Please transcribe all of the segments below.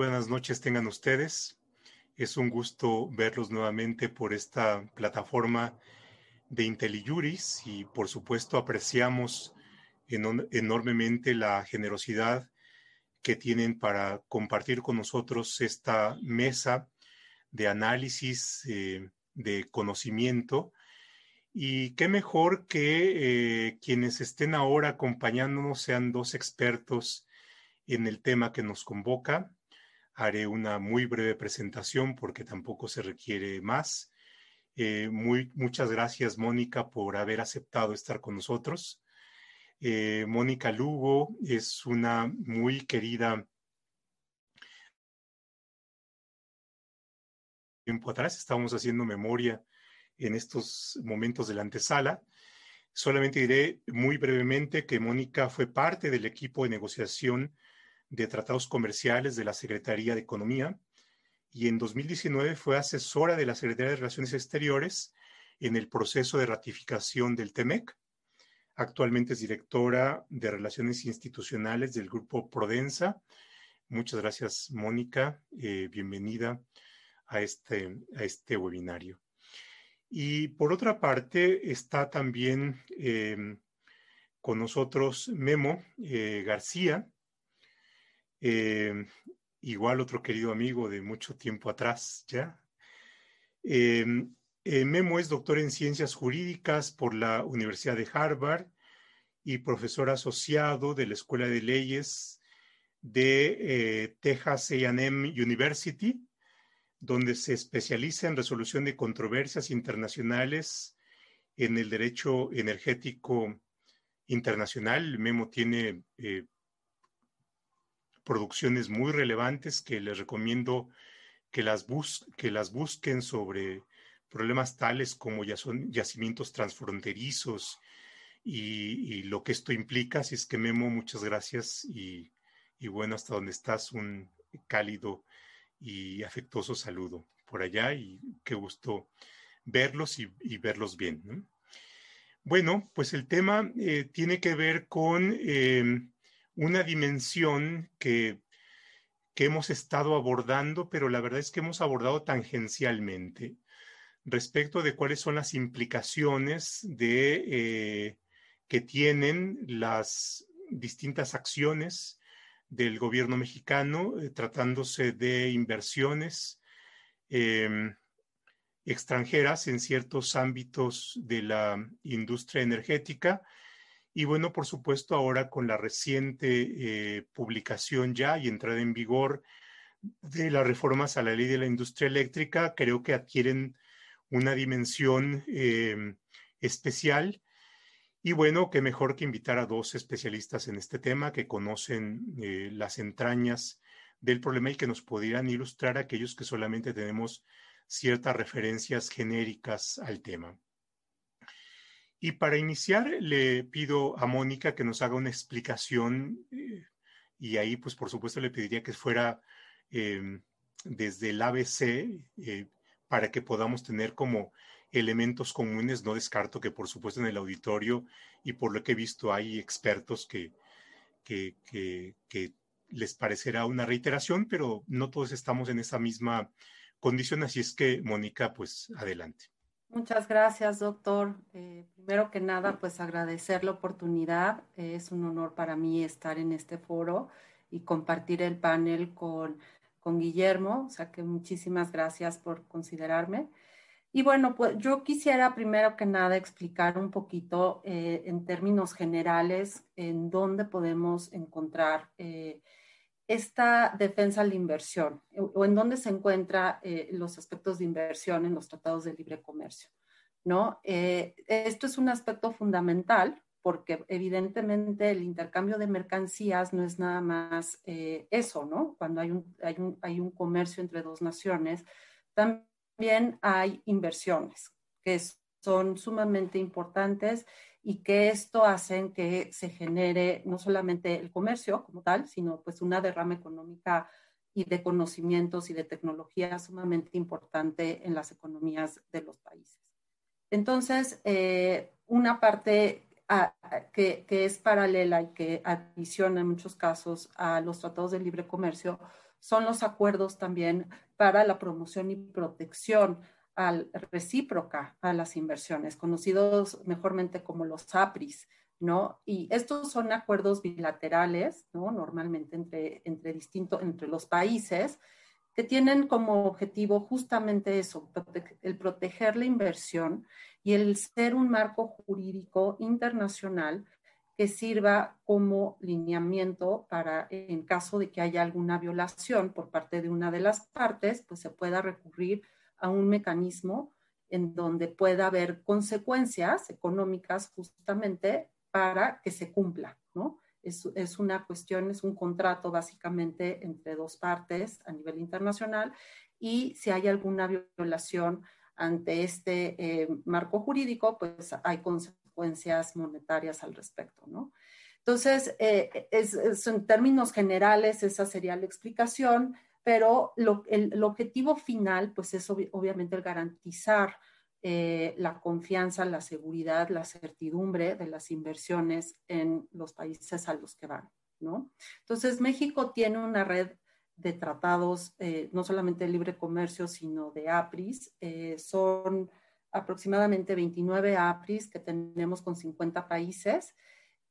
buenas noches tengan ustedes. Es un gusto verlos nuevamente por esta plataforma de IntelliJuris y por supuesto apreciamos enormemente la generosidad que tienen para compartir con nosotros esta mesa de análisis, eh, de conocimiento. Y qué mejor que eh, quienes estén ahora acompañándonos sean dos expertos en el tema que nos convoca. Haré una muy breve presentación porque tampoco se requiere más. Eh, muy, muchas gracias, Mónica, por haber aceptado estar con nosotros. Eh, Mónica Lugo es una muy querida tiempo atrás, estábamos haciendo memoria en estos momentos de la antesala. Solamente diré muy brevemente que Mónica fue parte del equipo de negociación de tratados comerciales de la Secretaría de Economía y en 2019 fue asesora de la Secretaría de Relaciones Exteriores en el proceso de ratificación del TEMEC. Actualmente es directora de Relaciones Institucionales del Grupo Prodensa. Muchas gracias, Mónica. Eh, bienvenida a este, a este webinario. Y por otra parte, está también eh, con nosotros Memo eh, García, eh, igual otro querido amigo de mucho tiempo atrás ya. Eh, eh, Memo es doctor en ciencias jurídicas por la Universidad de Harvard y profesor asociado de la Escuela de Leyes de Texas AM University, donde se especializa en resolución de controversias internacionales en el derecho energético internacional. Memo tiene producciones muy relevantes que les recomiendo que las, que las busquen sobre problemas tales como ya son yacimientos transfronterizos y, lo que esto implica. Así es que Memo, muchas gracias y, bueno, hasta donde estás, un cálido y afectuoso saludo por allá y qué gusto verlos y, verlos bien. Bueno, pues el tema eh, tiene que ver con eh, una dimensión que, que hemos estado abordando, pero la verdad es que hemos abordado tangencialmente respecto de cuáles son las implicaciones de, eh, que tienen las distintas acciones del gobierno mexicano, eh, tratándose de inversiones em, extranjeras en ciertos ámbitos de la industria energética y bueno, por supuesto, ahora con la reciente eh, publicación ya y entrada en vigor de las reformas a la ley de la industria eléctrica, creo que adquieren una dimensión em, especial. Y bueno, qué mejor que invitar a dos especialistas en este tema que conocen eh, las entrañas del problema y que nos pudieran ilustrar aquellos que solamente tenemos ciertas referencias genéricas al tema. Y para iniciar, le pido a Mónica que nos haga una explicación eh, y ahí, pues por supuesto, le pediría que fuera em, desde el ABC eh, para que podamos tener como elementos comunes. No descarto que, por supuesto, en el auditorio y por lo que he visto hay expertos que, que, que les parecerá una reiteración, pero no todos estamos en esa misma condición. Así es que, Mónica, pues adelante. Muchas gracias, doctor. Eh, primero que nada, pues agradecer la oportunidad. es un honor para mí estar en este foro y compartir el panel con, con Guillermo. O sea que muchísimas gracias por considerarme. Y bueno, pues yo quisiera primero que nada explicar un poquito eh, en términos generales en dónde podemos encontrar eh, esta defensa a la inversión o en dónde se encuentran eh, los aspectos de inversión en los tratados de libre comercio. ¿no? Eh, esto es un aspecto fundamental porque evidentemente el intercambio de mercancías no es nada más eh, eso, ¿no? Cuando hay un, hay, un, hay un comercio entre dos naciones, también hay inversiones que son sumamente importantes y que esto hace que se genere no solamente el comercio como tal, sino pues una derrama económica y de conocimientos y de tecnología sumamente importante en las economías de los países. Entonces, eh, una parte que, que, es paralela y que adiciona en muchos casos a los tratados de libre comercio son los acuerdos también para la promoción y protección al, recíproca a las inversiones, conocidos mejormente como los APRIS, ¿no? Y estos son acuerdos bilaterales, ¿no? Normalmente entre, entre, distinto, entre los países, que tienen como objetivo justamente eso, el proteger la inversión y el ser un marco jurídico internacional que sirva como lineamiento para, en caso de que haya alguna violación por parte de una de las partes, pues se pueda recurrir a un mecanismo en donde pueda haber consecuencias económicas justamente para que se cumpla, ¿no? Es, es, una cuestión, es un contrato básicamente entre dos partes a nivel internacional y si hay alguna violación ante este eh, marco jurídico, pues hay consecuencias monetarias al respecto, ¿no? Entonces, eh, es, en términos generales, esa sería la explicación, pero lo, el, objetivo final, pues es obviamente el garantizar eh, la confianza, la seguridad, la certidumbre de las inversiones en los países a los que van, ¿no? Entonces, México tiene una red de tratados, eh, no solamente de libre comercio, sino de APRIS. Eh, son aproximadamente 29 APRIS que tenemos con 50 países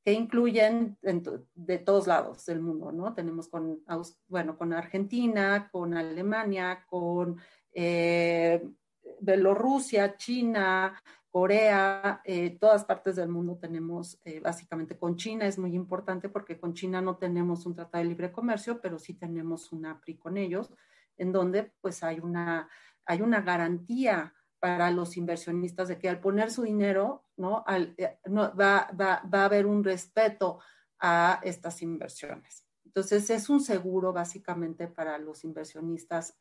que incluyen de todos lados del mundo, ¿no? Tenemos con, bueno, con Argentina, con Alemania, con eh, Bielorrusia, China, Corea, eh, todas partes del mundo tenemos, eh, básicamente con China es muy importante porque con China no tenemos un tratado de libre comercio, pero sí tenemos una APRI con ellos, en donde pues hay una, hay una garantía para los inversionistas de que al poner su dinero, ¿no? Eh, no va, va, va, a haber un respeto a estas inversiones. Entonces es un seguro básicamente para los inversionistas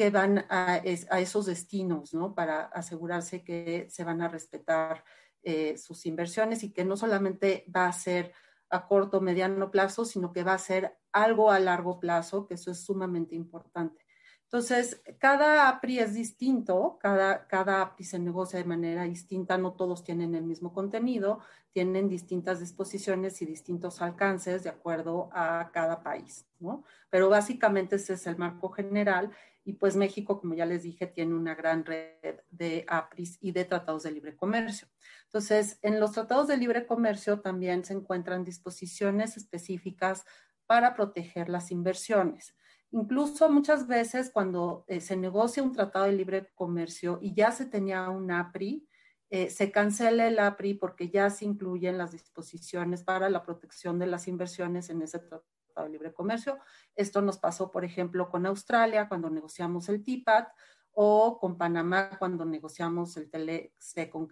que van a, esos destinos, ¿no? Para asegurarse que se van a respetar eh, sus inversiones y que no solamente va a ser a corto o mediano plazo, sino que va a ser algo a largo plazo, que eso es sumamente importante. Entonces, cada APRI es distinto, cada, cada se negocia de manera distinta, no todos tienen el mismo contenido, tienen distintas disposiciones y distintos alcances de acuerdo a cada país, ¿no? Pero básicamente ese es el marco general y pues México, como ya les dije, tiene una gran red de APRIS y de tratados de libre comercio. Entonces, en los tratados de libre comercio también se encuentran disposiciones específicas para proteger las inversiones. Incluso muchas veces cuando eh, se negocia un tratado de libre comercio y ya se tenía un APRI, eh, se cancela el APRI porque ya se incluyen las disposiciones para la protección de las inversiones en ese tratado de Libre Comercio. Esto nos pasó, por ejemplo, con Australia cuando negociamos el TIPAT o con Panamá cuando negociamos el TLC con,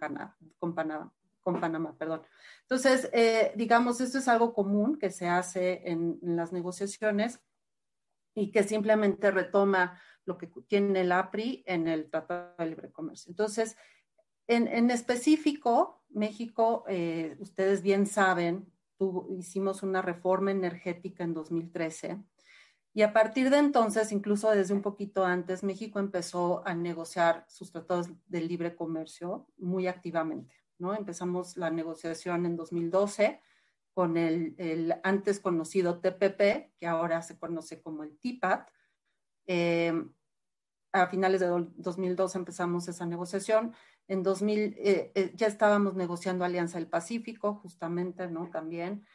con, Panamá, con Panamá. Perdón. Entonces, eh, digamos, esto es algo común que se hace en, las negociaciones y que simplemente retoma lo que tiene el APRI en el Tratado de Libre Comercio. Entonces, en, en específico, México, eh, ustedes bien saben, hicimos una reforma energética en 2013 y a partir de entonces, incluso desde un poquito antes, México empezó a negociar sus tratados de libre comercio muy activamente, ¿no? Empezamos la negociación en 2012 con el, el antes conocido TPP, que ahora se conoce como el TIPAT. Eh, a finales de 2012 empezamos esa negociación. En 2000 eh, eh, ya estábamos negociando Alianza del Pacífico, justamente, ¿no? También.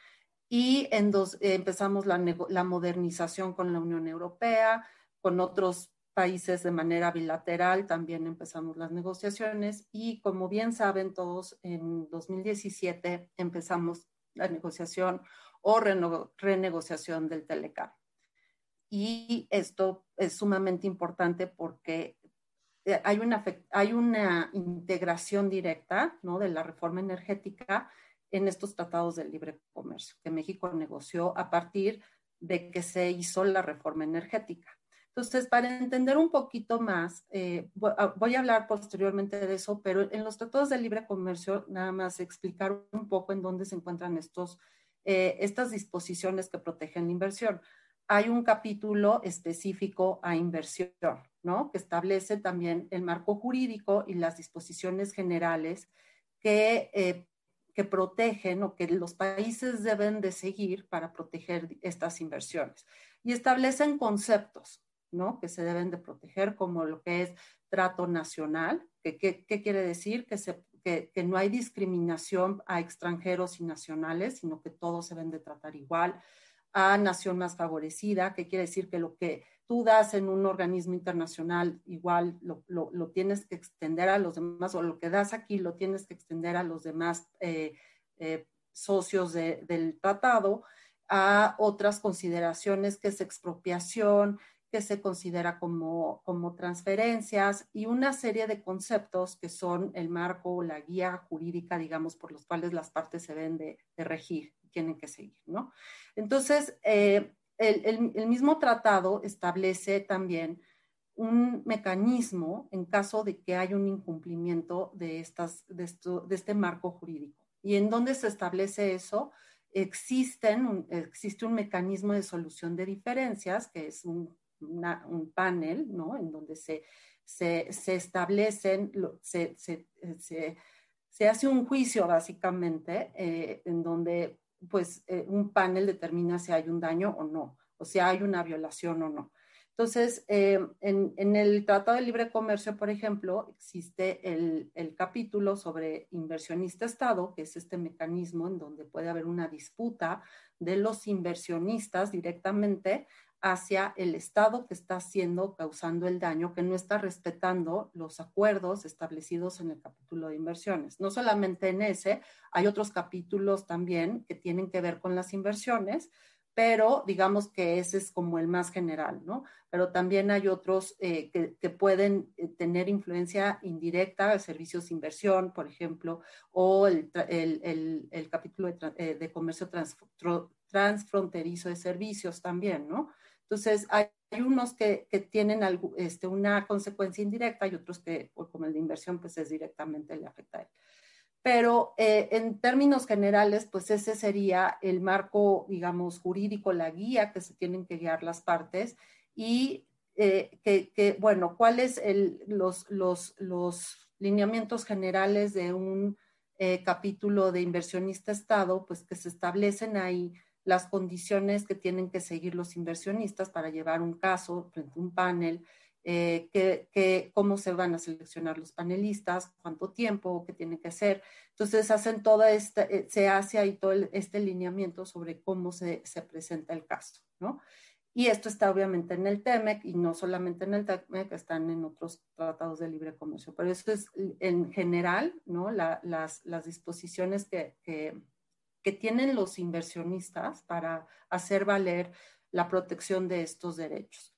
Y en dos, eh, empezamos la, la, modernización con la Unión Europea, con otros países de manera bilateral, también empezamos las negociaciones. Y como bien saben todos, en 2017 empezamos la negociación o renegociación del Telecam. Y esto es sumamente importante porque eh, hay una, hay una integración directa ¿no? de la reforma energética en estos tratados de libre comercio que México negoció a partir de que se hizo la reforma energética. Entonces, para entender un poquito más, eh, voy a hablar posteriormente de eso, pero en los tratados de libre comercio, nada más explicar un poco en dónde se encuentran estos, eh, estas disposiciones que protegen la inversión hay un capítulo específico a inversión, ¿no? Que establece también el marco jurídico y las disposiciones generales que, eh, que protegen o que los países deben de seguir para proteger estas inversiones. y establecen conceptos, ¿no? Que se deben de proteger, como lo que es trato nacional, que, ¿qué quiere decir? Que, se, que, que, no hay discriminación a extranjeros y nacionales, sino que todos se deben de tratar igual, a nación más favorecida, que quiere decir que lo que tú das en un organismo internacional igual lo, lo, lo, tienes que extender a los demás, o lo que das aquí lo tienes que extender a los demás eh, eh, socios de, del tratado, a otras consideraciones que es expropiación, que se considera como, como transferencias y una serie de conceptos que son el marco, la guía jurídica, digamos, por los cuales las partes se deben de, de regir, tienen que seguir, ¿no? Entonces, eh, el, el, mismo tratado establece también un mecanismo en caso de que haya un incumplimiento de, estas, de, esto, de este marco jurídico. ¿Y en dónde se establece eso? Existen, existe un mecanismo de solución de diferencias, que es un, un panel, ¿no? En donde se, se, se establecen, se, se, se, hace un juicio básicamente, eh, en donde pues eh, un panel determina si hay un daño o no, o si hay una violación o no. Entonces, eh, en, en, el Tratado de Libre Comercio, por ejemplo, existe el, el, capítulo sobre inversionista-Estado, que es este mecanismo en donde puede haber una disputa de los inversionistas directamente hacia el Estado que está haciendo, causando el daño, que no está respetando los acuerdos establecidos en el capítulo de inversiones. No solamente en ese, hay otros capítulos también que tienen que ver con las inversiones, pero digamos que ese es como el más general, ¿no? Pero también hay otros eh, que, pueden eh, tener influencia indirecta, servicios de inversión, por ejemplo, o el, el, el, capítulo de, eh, comercio trans, transfronterizo de servicios también, ¿no? Entonces, hay, unos que, tienen este, una consecuencia indirecta y otros que, como el de inversión, pues es directamente le afecta a él. Pero eh, en términos generales, pues ese sería el marco, digamos, jurídico, la guía que se tienen que guiar las partes y eh, que, bueno, cuáles los, los, los lineamientos generales de un eh, capítulo de inversionista Estado, pues que se establecen ahí las condiciones que tienen que seguir los inversionistas para llevar un caso frente a un panel, eh, que, que, cómo se van a seleccionar los panelistas, cuánto tiempo, qué tienen que hacer. Entonces hacen toda esta, eh, se hace ahí todo este lineamiento sobre cómo se, se, presenta el caso, ¿no? Y esto está obviamente en el TEMEC y no solamente en el TEMEC, están en otros tratados de libre comercio. Pero eso es en general, ¿no? La, las, las disposiciones que, que que tienen los inversionistas para hacer valer la protección de estos derechos.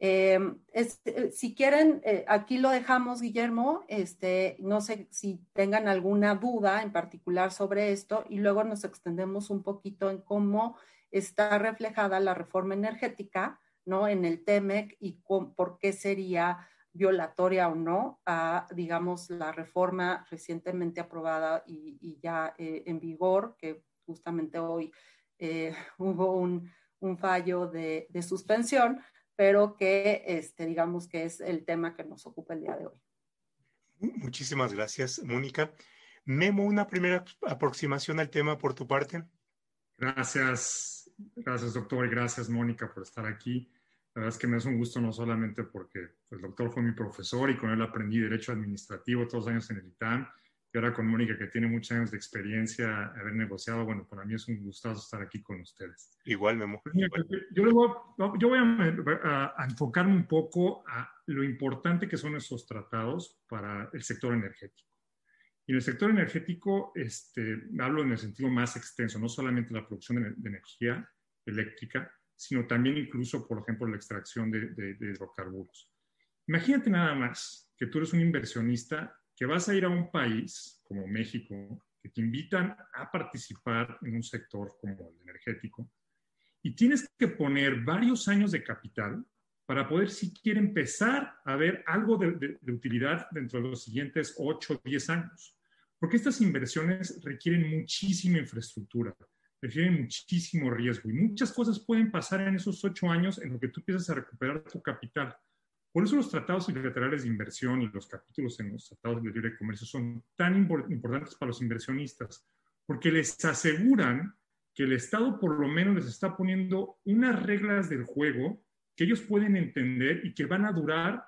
Es, eh, si quieren, eh, aquí lo dejamos, Guillermo. Este, no sé si tengan alguna duda en particular sobre esto y luego nos extendemos un poquito en cómo está reflejada la reforma energética, ¿no? En el TEMEC y por qué sería violatoria o no a, digamos, la reforma recientemente aprobada y, y ya eh, en vigor, que justamente hoy eh, hubo un, un fallo de, de, suspensión, pero que, este, digamos, que es el tema que nos ocupa el día de hoy. Muchísimas gracias, Mónica. Memo, una primera aproximación al tema por tu parte. Gracias, gracias, doctor, y gracias, Mónica, por estar aquí. La verdad es que me es un gusto no solamente porque el doctor fue mi profesor y con él aprendí Derecho Administrativo todos los años en el ITAM, y ahora con Mónica que tiene muchos años de experiencia haber negociado, bueno, para mí es un gustazo estar aquí con ustedes. Igual, Memo. Yo, luego, yo voy a, a, enfocarme un poco a lo importante que son esos tratados para el sector energético. Y en el sector energético, este, hablo en el sentido más extenso, no solamente la producción de, de energía eléctrica, sino también incluso, por ejemplo, la extracción de, de, de, hidrocarburos. Imagínate nada más que tú eres un inversionista que vas a ir a un país como México, que te invitan a participar en un sector como el energético, y tienes que poner varios años de capital para poder siquiera empezar a ver algo de, de utilidad dentro de los siguientes 8 o 10 años. Porque estas inversiones requieren muchísima infraestructura, refieren muchísimo riesgo y muchas cosas pueden pasar en esos ocho años en lo que tú empiezas a recuperar tu capital. Por eso los tratados bilaterales de inversión y los capítulos en los tratados de libre comercio son tan importantes para los inversionistas, porque les aseguran que el Estado por lo menos les está poniendo unas reglas del juego que ellos pueden entender y que van a durar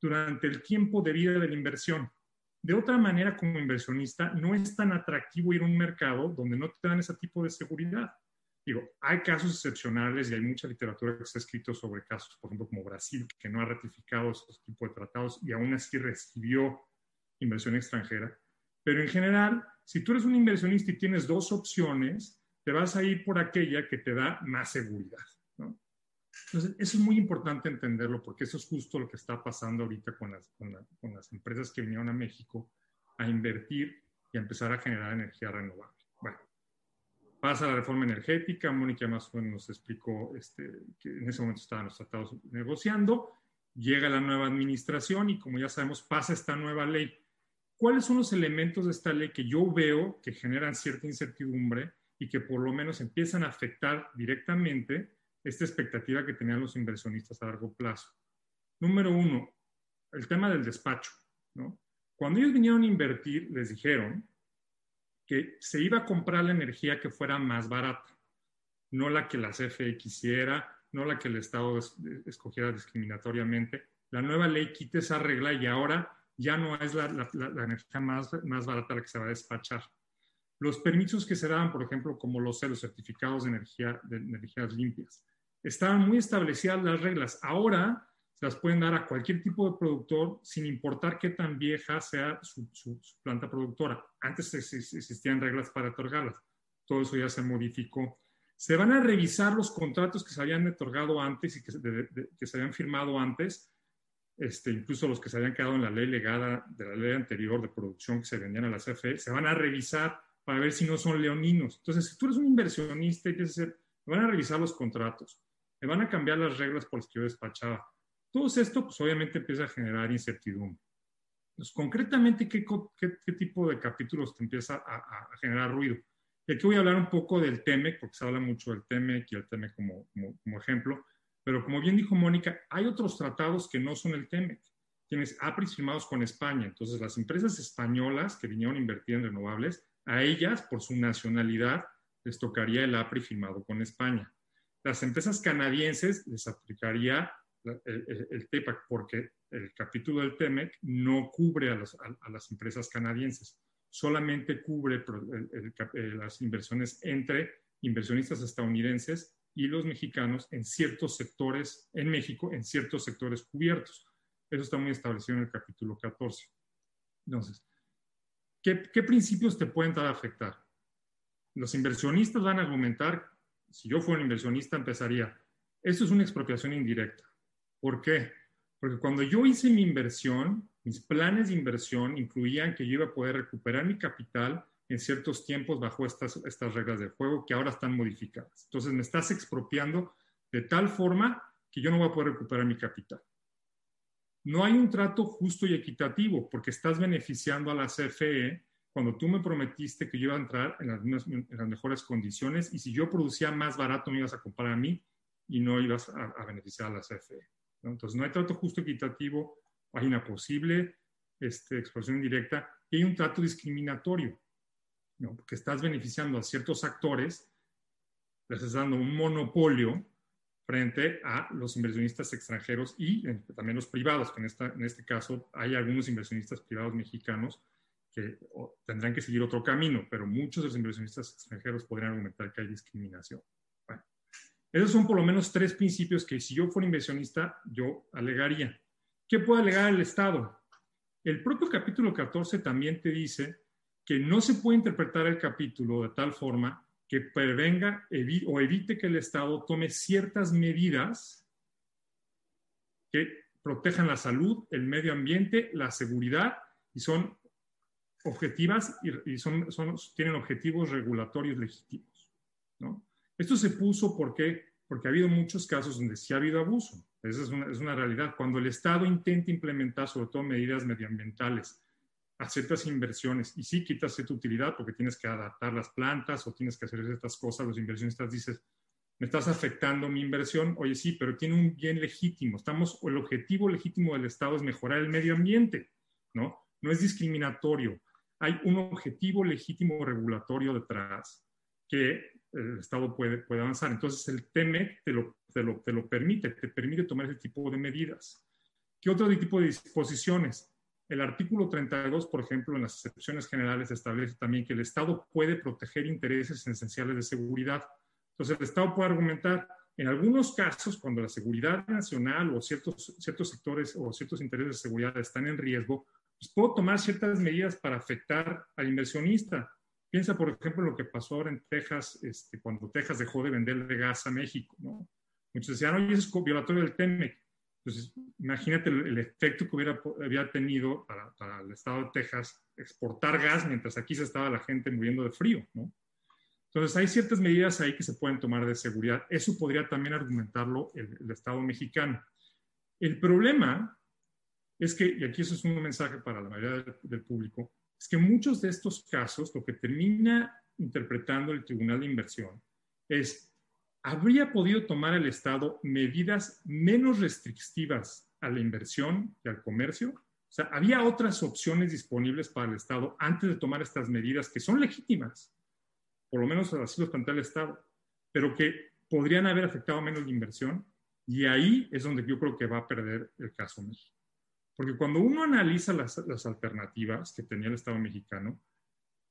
durante el tiempo de vida de la inversión. De otra manera, como inversionista, no es tan atractivo ir a un mercado donde no te dan ese tipo de seguridad. Digo, hay casos excepcionales y hay mucha literatura que se ha escrito sobre casos, por ejemplo, como Brasil, que no ha ratificado esos tipos de tratados y aún así recibió inversión extranjera. Pero en general, si tú eres un inversionista y tienes dos opciones, te vas a ir por aquella que te da más seguridad. Entonces, eso es muy importante entenderlo porque eso es justo lo que está pasando ahorita con las, con, las empresas que vinieron a México a invertir y a empezar a generar energía renovable. Bueno, pasa la reforma energética, Mónica más o menos nos explicó este, que en ese momento estaban los tratados negociando, llega la nueva administración y como ya sabemos pasa esta nueva ley. ¿Cuáles son los elementos de esta ley que yo veo que generan cierta incertidumbre y que por lo menos empiezan a afectar directamente esta expectativa que tenían los inversionistas a largo plazo. Número uno, el tema del despacho. ¿no? Cuando ellos vinieron a invertir, les dijeron que se iba a comprar la energía que fuera más barata, no la que la CFE quisiera, no la que el Estado escogiera discriminatoriamente. La nueva ley quita esa regla y ahora ya no es la, energía más, más barata la que se va a despachar. Los permisos que se daban, por ejemplo, como los, los certificados de, energía, de energías limpias, estaban muy establecidas las reglas. Ahora se las pueden dar a cualquier tipo de productor sin importar qué tan vieja sea su, planta productora. Antes existían reglas para otorgarlas. Todo eso ya se modificó. Se van a revisar los contratos que se habían otorgado antes y que, se habían firmado antes, este, incluso los que se habían quedado en la ley legada de la ley anterior de producción que se vendían a la CFE, se van a revisar para ver si no son leoninos. Entonces, si tú eres un inversionista, y van a revisar los contratos, me van a cambiar las reglas por las que yo despachaba. Todo esto, pues obviamente empieza a generar incertidumbre. Entonces, concretamente, ¿qué, qué, tipo de capítulos te empieza a, generar ruido? Y aquí voy a hablar un poco del TEMEC, porque se habla mucho del TEMEC y el TEMEC como, como, como ejemplo, pero como bien dijo Mónica, hay otros tratados que no son el TEMEC. Tienes APRIS firmados con España. Entonces, las empresas españolas que vinieron a invertir en renovables a ellas, por su nacionalidad, les tocaría el APRI firmado con España. Las empresas canadienses les aplicaría el, TEPAC porque el capítulo del TEMEC no cubre a, las empresas canadienses, solamente cubre las inversiones entre inversionistas estadounidenses y los mexicanos en ciertos sectores, en México, en ciertos sectores cubiertos. Eso está muy establecido en el capítulo 14. Entonces, ¿Qué, principios te pueden dar a afectar? Los inversionistas van a argumentar, si yo fuera un inversionista, empezaría, esto es una expropiación indirecta. ¿Por qué? Porque cuando yo hice mi inversión, mis planes de inversión incluían que yo iba a poder recuperar mi capital en ciertos tiempos bajo estas, estas reglas de juego que ahora están modificadas. Entonces me estás expropiando de tal forma que yo no voy a poder recuperar mi capital no hay un trato justo y equitativo porque estás beneficiando a la CFE cuando tú me prometiste que yo iba a entrar en las, mejores condiciones y si yo producía más barato me ibas a comprar a mí y no ibas a, beneficiar a la CFE. Entonces no hay trato justo equitativo, una posible este, exposición indirecta y hay un trato discriminatorio, porque estás beneficiando a ciertos actores, les estás dando un monopolio frente a los inversionistas extranjeros y eh, también los privados, que en, esta, en este caso hay algunos inversionistas privados mexicanos que tendrán que seguir otro camino, pero muchos de los inversionistas extranjeros podrían argumentar que hay discriminación. Bueno, esos son por lo menos tres principios que si yo fuera inversionista, yo alegaría. ¿Qué puede alegar el Estado? El propio capítulo 14 también te dice que no se puede interpretar el capítulo de tal forma que prevenga o evite que el Estado tome ciertas medidas que protejan la salud, el medio ambiente, la seguridad y son objetivas y, son, tienen objetivos regulatorios legítimos. ¿no? Esto se puso porque, porque ha habido muchos casos donde sí ha habido abuso. Esa es una, es una realidad. Cuando el Estado intenta implementar sobre todo medidas medioambientales aceptas inversiones y sí quitas tu utilidad porque tienes que adaptar las plantas o tienes que hacer estas cosas, los inversionistas dices, me estás afectando mi inversión, oye sí, pero tiene un bien legítimo, estamos, el objetivo legítimo del Estado es mejorar el medio ambiente, ¿no? No es discriminatorio, hay un objetivo legítimo regulatorio detrás que el Estado puede, puede avanzar. Entonces, el TEMEC te lo, te, lo, te lo permite, te permite tomar ese tipo de medidas. ¿Qué otro tipo de disposiciones? El artículo 32, por ejemplo, en las excepciones generales establece también que el Estado puede proteger intereses esenciales de seguridad. Entonces, el Estado puede argumentar, en algunos casos, cuando la seguridad nacional o ciertos, ciertos sectores o ciertos intereses de seguridad están en riesgo, pues puedo tomar ciertas medidas para afectar al inversionista. Piensa, por ejemplo, lo que pasó ahora en Texas, este, cuando Texas dejó de venderle gas a México. ¿no? Muchos decían, oye, eso es violatorio del TEMEC. Entonces, imagínate el, efecto que hubiera tenido para, el estado de Texas exportar gas mientras aquí se estaba la gente muriendo de frío, ¿no? Entonces, hay ciertas medidas ahí que se pueden tomar de seguridad. Eso podría también argumentarlo el, Estado mexicano. El problema es que, y aquí eso es un mensaje para la mayoría del, público, es que muchos de estos casos lo que termina interpretando el Tribunal de Inversión es ¿habría podido tomar el Estado medidas menos restrictivas a la inversión y al comercio? O sea, ¿había otras opciones disponibles para el Estado antes de tomar estas medidas que son legítimas? Por lo menos así lo plantea el Estado, pero que podrían haber afectado menos la inversión. Y ahí es donde yo creo que va a perder el caso México. Porque cuando uno analiza las, las alternativas que tenía el Estado mexicano,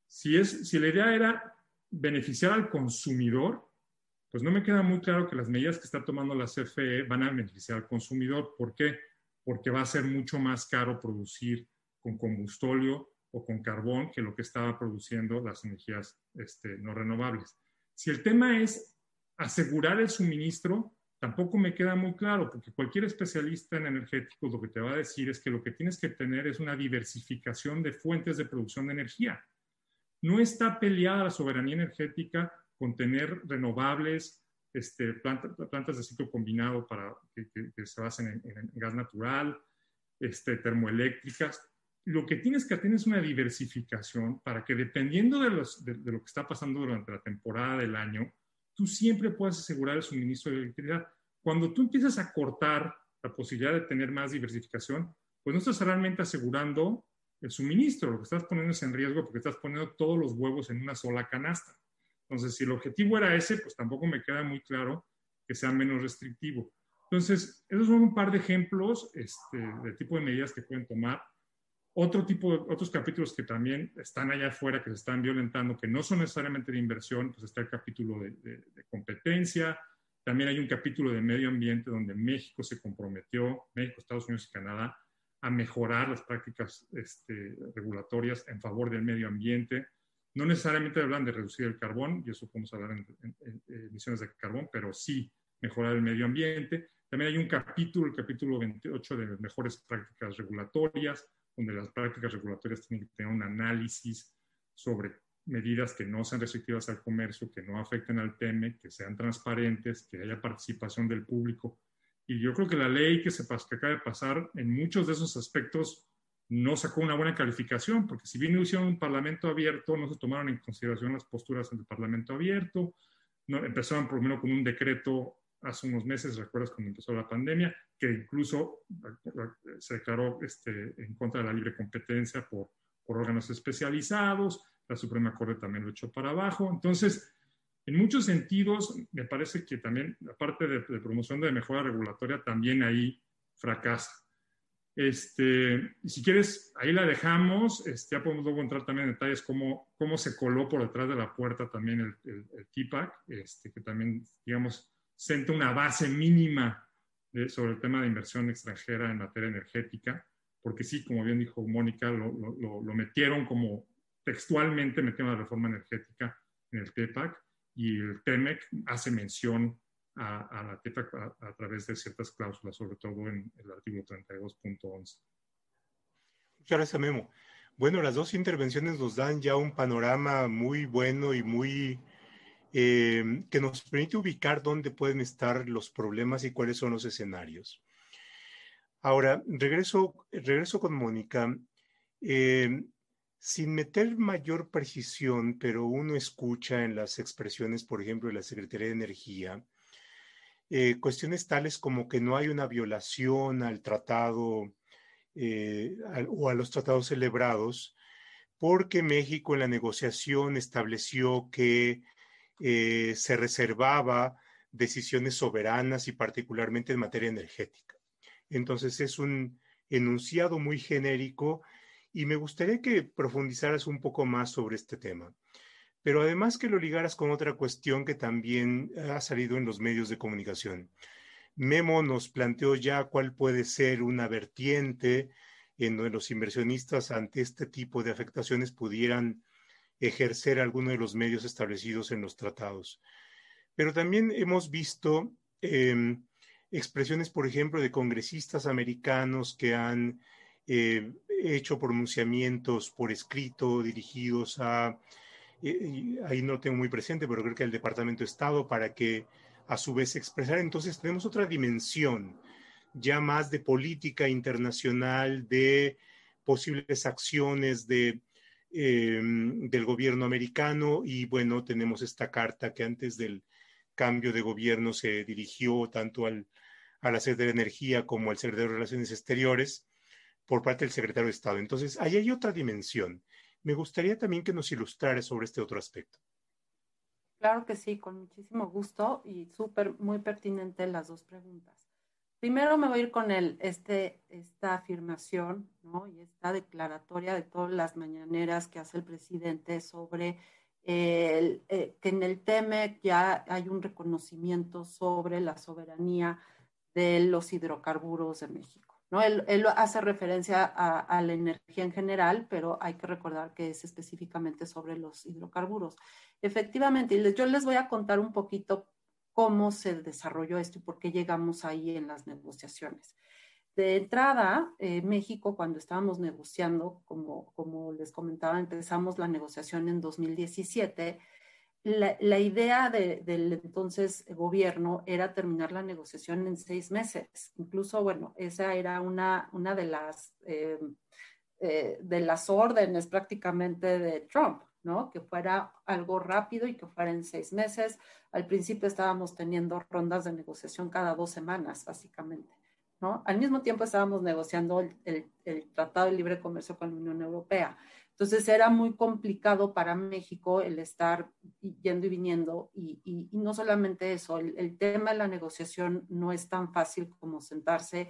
si, es, si la idea era beneficiar al consumidor, pues no me queda muy claro que las medidas que está tomando la CFE van a beneficiar al consumidor. ¿Por qué? Porque va a ser mucho más caro producir con combustóleo o con carbón que lo que estaba produciendo las energías este, no renovables. Si el tema es asegurar el suministro, tampoco me queda muy claro, porque cualquier especialista en energéticos lo que te va a decir es que lo que tienes que tener es una diversificación de fuentes de producción de energía. No está peleada la soberanía energética contener renovables, este, plantas de ciclo combinado para que, se basen en, gas natural, este, termoeléctricas. Lo que tienes que tener es una diversificación para que dependiendo de, lo que está pasando durante la temporada del año, tú siempre puedas asegurar el suministro de electricidad. Cuando tú empiezas a cortar la posibilidad de tener más diversificación, pues no estás realmente asegurando el suministro, lo que estás poniendo es en riesgo porque estás poniendo todos los huevos en una sola canasta. Entonces, si el objetivo era ese, pues tampoco me queda muy claro que sea menos restrictivo. Entonces, esos son un par de ejemplos este, de tipo de medidas que pueden tomar. Otro tipo de, otros capítulos que también están allá afuera, que se están violentando, que no son necesariamente de inversión, pues está el capítulo de, de competencia. También hay un capítulo de medio ambiente donde México se comprometió, México, Estados Unidos y Canadá, a mejorar las prácticas este, regulatorias en favor del medio ambiente no necesariamente hablan de reducir el carbón, y eso podemos hablar en, emisiones de carbón, pero sí mejorar el medio ambiente. También hay un capítulo, el capítulo 28 de mejores prácticas regulatorias, donde las prácticas regulatorias tienen que tener un análisis sobre medidas que no sean restrictivas al comercio, que no afecten al TEME, que sean transparentes, que haya participación del público. Y yo creo que la ley que, se, que acaba de pasar en muchos de esos aspectos no sacó una buena calificación, porque si bien hicieron un parlamento abierto, no se tomaron en consideración las posturas del parlamento abierto, no, empezaron menos con un decreto hace unos meses, recuerdas cuando empezó la pandemia, que incluso se declaró este, en contra de la libre competencia por, por órganos especializados, la Suprema Corte también lo echó para abajo. Entonces, en muchos sentidos, me parece que también la parte de, de promoción de mejora regulatoria también ahí fracasa. Este, si quieres, ahí la dejamos. Este, ya podemos luego entrar también en detalles cómo, cómo se coló por detrás de la puerta también el, el, TIPAC, este, que también, digamos, senta una base mínima sobre el tema de inversión extranjera en materia energética, porque sí, como bien dijo Mónica, lo, lo, lo metieron como textualmente, metieron la reforma energética en el TIPAC y el TEMEC hace mención a, la TEPA a, través de ciertas cláusulas, sobre todo en el artículo 32.11. Muchas gracias, Memo. Bueno, las dos intervenciones nos dan ya un panorama muy bueno y muy eh, que nos permite ubicar dónde pueden estar los problemas y cuáles son los escenarios. Ahora, regreso, regreso con Mónica. Eh, sin meter mayor precisión, pero uno escucha en las expresiones, por ejemplo, de la Secretaría de Energía, eh, cuestiones tales como que no hay una violación al tratado eh, o a los tratados celebrados, porque México en la negociación estableció que eh, se reservaba decisiones soberanas y particularmente en materia energética. Entonces es un enunciado muy genérico y me gustaría que profundizaras un poco más sobre este tema. Pero además que lo ligaras con otra cuestión que también ha salido en los medios de comunicación. Memo nos planteó ya cuál puede ser una vertiente en donde los inversionistas ante este tipo de afectaciones pudieran ejercer alguno de los medios establecidos en los tratados. Pero también hemos visto em, expresiones, por ejemplo, de congresistas americanos que han eh, hecho pronunciamientos por escrito dirigidos a, eh, ahí no tengo muy presente, pero creo que al Departamento de Estado para que a su vez expresar. Entonces tenemos otra dimensión ya más de política internacional, de posibles acciones de, em, del gobierno americano y bueno, tenemos esta carta que antes del cambio de gobierno se dirigió tanto al, a la Secretaría de Energía como al Secretario de Relaciones Exteriores por parte del Secretario de Estado. Entonces, ahí hay otra dimensión. Me gustaría también que nos ilustrara sobre este otro aspecto. Claro que sí, con muchísimo gusto y súper, muy pertinente las dos preguntas. Primero me voy a ir con el, este, esta afirmación ¿no? y esta declaratoria de todas las mañaneras que hace el presidente sobre eh, que en el TEMEC ya hay un reconocimiento sobre la soberanía de los hidrocarburos de México. ¿no? Él, él hace referencia a, la energía en general, pero hay que recordar que es específicamente sobre los hidrocarburos. Efectivamente, yo les voy a contar un poquito cómo se desarrolló esto y por qué llegamos ahí en las negociaciones. De entrada, eh, México, cuando estábamos negociando, como, como les comentaba, empezamos la negociación en 2017. La, la idea de, del entonces gobierno era terminar la negociación en seis meses. Incluso, bueno, esa era una, una de, las, eh, eh, de las órdenes prácticamente de Trump. ¿No? Que fuera algo rápido y que fuera en seis meses. Al principio estábamos teniendo rondas de negociación cada dos semanas, básicamente, ¿no? Al mismo tiempo estábamos negociando el, Tratado de Libre Comercio con la Unión Europea. Entonces era muy complicado para México el estar yendo y viniendo y, no solamente eso, el, tema de la negociación no es tan fácil como sentarse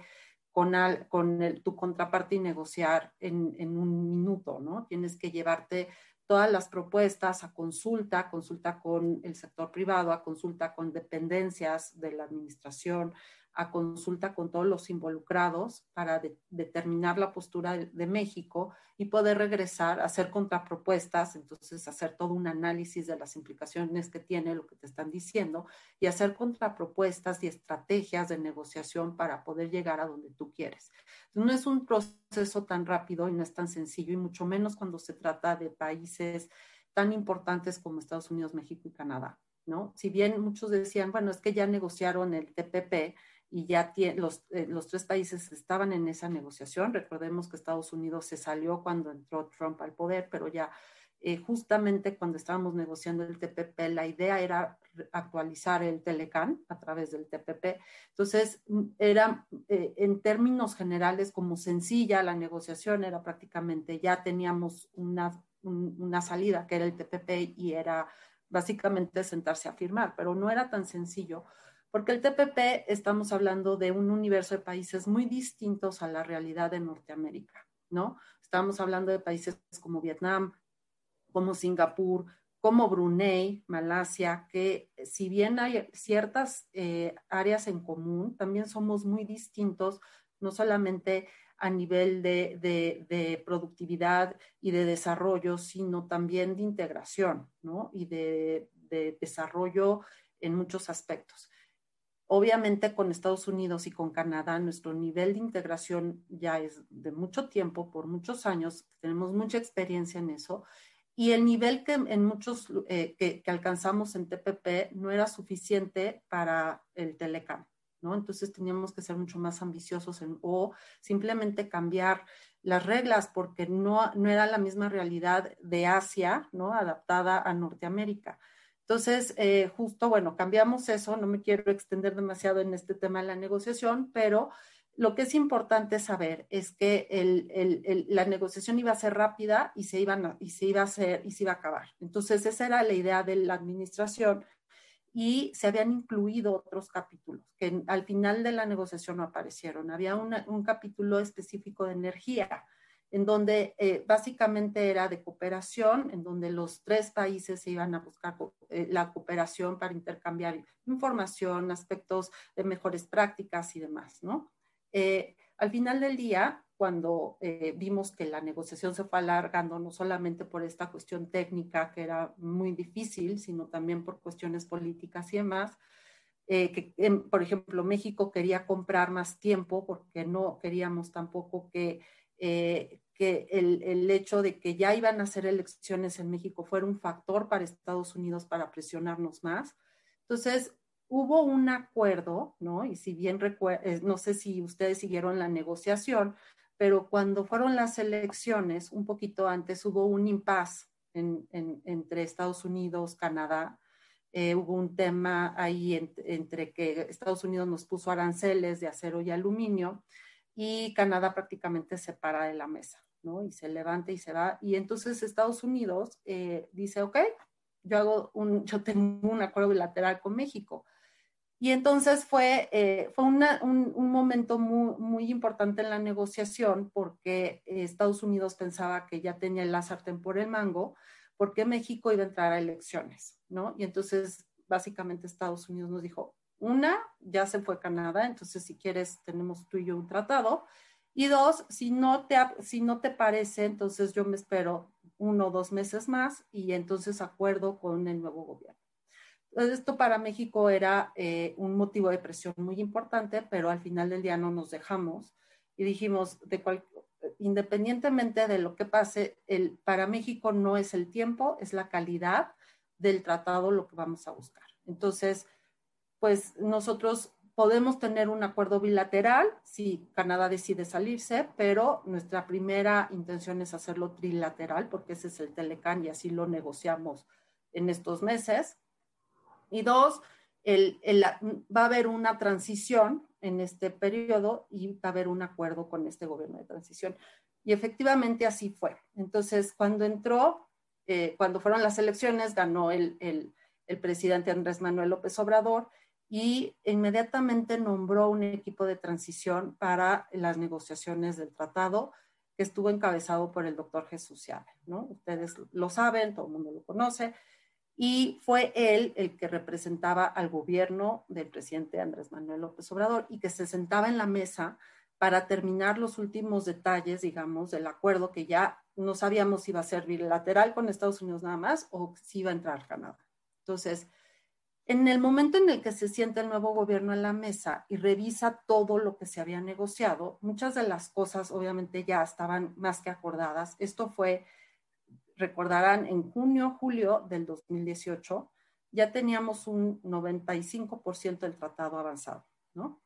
con, con tu contraparte y negociar en, en, un minuto, ¿no? Tienes que llevarte todas las propuestas a consulta, consulta con el sector privado, a consulta con dependencias de la administración, a consulta con todos los involucrados para determinar la postura de, México y poder regresar hacer contrapropuestas, entonces hacer todo un análisis de las implicaciones que tiene lo que te están diciendo y hacer contrapropuestas y estrategias de negociación para poder llegar a donde tú quieres. No es un proceso tan rápido y no es tan sencillo y mucho menos cuando se trata de países tan importantes como Estados Unidos, México y Canadá. ¿No? Si bien muchos decían, bueno, es que ya negociaron el TPP, y ya los, eh, los tres países estaban en esa negociación. Recordemos que Estados Unidos se salió cuando entró Trump al poder, pero ya eh, justamente cuando estábamos negociando el TPP, la idea era actualizar el Telecan a través del TPP. Entonces, mm, era eh, en términos generales como sencilla la negociación, era prácticamente ya teníamos una, una salida que era el TPP y era básicamente sentarse a firmar, pero no era tan sencillo porque el TPP estamos hablando de un universo de países muy distintos a la realidad de Norteamérica, ¿no? Estamos hablando de países como Vietnam, como Singapur, como Brunei, Malasia, que si bien hay ciertas eh, áreas en común, también somos muy distintos, no solamente a nivel de, de, productividad y de desarrollo, sino también de integración, ¿no? Y de, de desarrollo en muchos aspectos. Obviamente con Estados Unidos y con Canadá nuestro nivel de integración ya es de mucho tiempo, por muchos años, tenemos mucha experiencia en eso y el nivel que en muchos eh, que, alcanzamos en TPP no era suficiente para el Telecam, ¿no? Entonces teníamos que ser mucho más ambiciosos o simplemente cambiar las reglas porque no, no era la misma realidad de Asia, ¿no? Adaptada a Norteamérica. Entonces, eh, justo, bueno, cambiamos eso, no me quiero extender demasiado en este tema de la negociación, pero lo que es importante saber es que la negociación iba a ser rápida y se, iban y se iba a hacer y se iba a acabar. Entonces, esa era la idea de la administración y se habían incluido otros capítulos que al final de la negociación no aparecieron. Había un capítulo específico de energía, en donde eh, básicamente era de cooperación, en donde los tres países se iban a buscar eh, la cooperación para intercambiar información, aspectos de mejores prácticas y demás, ¿no? Eh, al final del día, cuando vimos que la negociación se fue alargando, no solamente por esta cuestión técnica que era muy difícil, sino también por cuestiones políticas y demás, que, em, por ejemplo, México quería comprar más tiempo porque no queríamos tampoco que eh, que el, el, hecho de que ya iban a hacer elecciones en México fuera un factor para Estados Unidos para presionarnos más. Entonces, hubo un acuerdo, ¿no? Y si bien eh, no sé si ustedes siguieron la negociación, pero cuando fueron las elecciones, un poquito antes, hubo un impasse en, entre Estados Unidos, Canadá. Eh, hubo un tema ahí entre que Estados Unidos nos puso aranceles de acero y aluminio y Canadá prácticamente se para de la mesa, ¿no? Y se levanta y se va. Y entonces Estados Unidos eh, dice, ok, yo, hago un, yo tengo un acuerdo bilateral con México. Y entonces fue, eh, fue un, un, momento muy, muy, importante en la negociación porque Estados Unidos pensaba que ya tenía el sartén por el mango porque México iba a entrar a elecciones, ¿no? Y entonces básicamente Estados Unidos nos dijo, una, ya se fue Canadá, entonces si quieres tenemos tú y yo un tratado. Y dos, si no te, si no te parece, entonces yo me espero uno o dos meses más y entonces acuerdo con el nuevo gobierno. Esto para México era eh, un motivo de presión muy importante, pero al final del día no nos dejamos y dijimos, de independientemente de lo que pase, el, para México no es el tiempo, es la calidad del tratado lo que vamos a buscar. Entonces, pues nosotros podemos tener un acuerdo bilateral si Canadá decide salirse, pero nuestra primera intención es hacerlo trilateral porque ese es el Telecan y así lo negociamos en estos meses. Y dos, va a haber una transición en este periodo y va a haber un acuerdo con este gobierno de transición. Y efectivamente así fue. Entonces, cuando entró, eh, cuando fueron las elecciones, ganó el, el presidente Andrés Manuel López Obrador y inmediatamente nombró un equipo de transición para las negociaciones del tratado que estuvo encabezado por el doctor Jesús Ciave, ¿no? Ustedes lo saben, todo el mundo lo conoce, y fue él el que representaba al gobierno del presidente Andrés Manuel López Obrador y que se sentaba en la mesa para terminar los últimos detalles, digamos, del acuerdo que ya no sabíamos si iba a ser bilateral con Estados Unidos nada más o si iba a entrar Canadá. Entonces, en el momento en el que se sienta el nuevo gobierno en la mesa y revisa todo lo que se había negociado, muchas de las cosas obviamente ya estaban más que acordadas. Esto fue, recordarán, en junio, julio del 2018, ya teníamos un 95% del tratado avanzado, ¿no?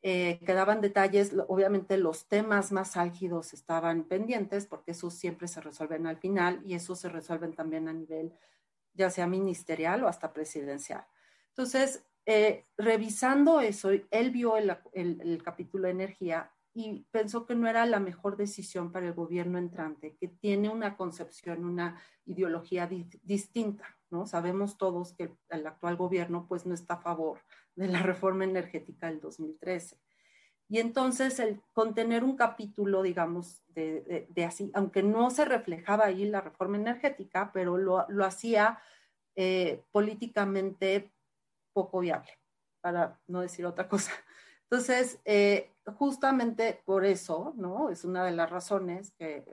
Eh, quedaban detalles, obviamente los temas más álgidos estaban pendientes porque esos siempre se resuelven al final y esos se resuelven también a nivel ya sea ministerial o hasta presidencial. Entonces, eh, revisando eso, él vio el, capítulo de energía y pensó que no era la mejor decisión para el gobierno entrante, que tiene una concepción, una ideología distinta, ¿no? Sabemos todos que el actual gobierno pues no está a favor de la reforma energética del 2013. Y entonces el contener un capítulo, digamos, de, así, aunque no se reflejaba ahí la reforma energética, pero lo, hacía eh, políticamente poco viable, para no decir otra cosa. Entonces, eh, justamente por eso, ¿no? Es una de las razones que,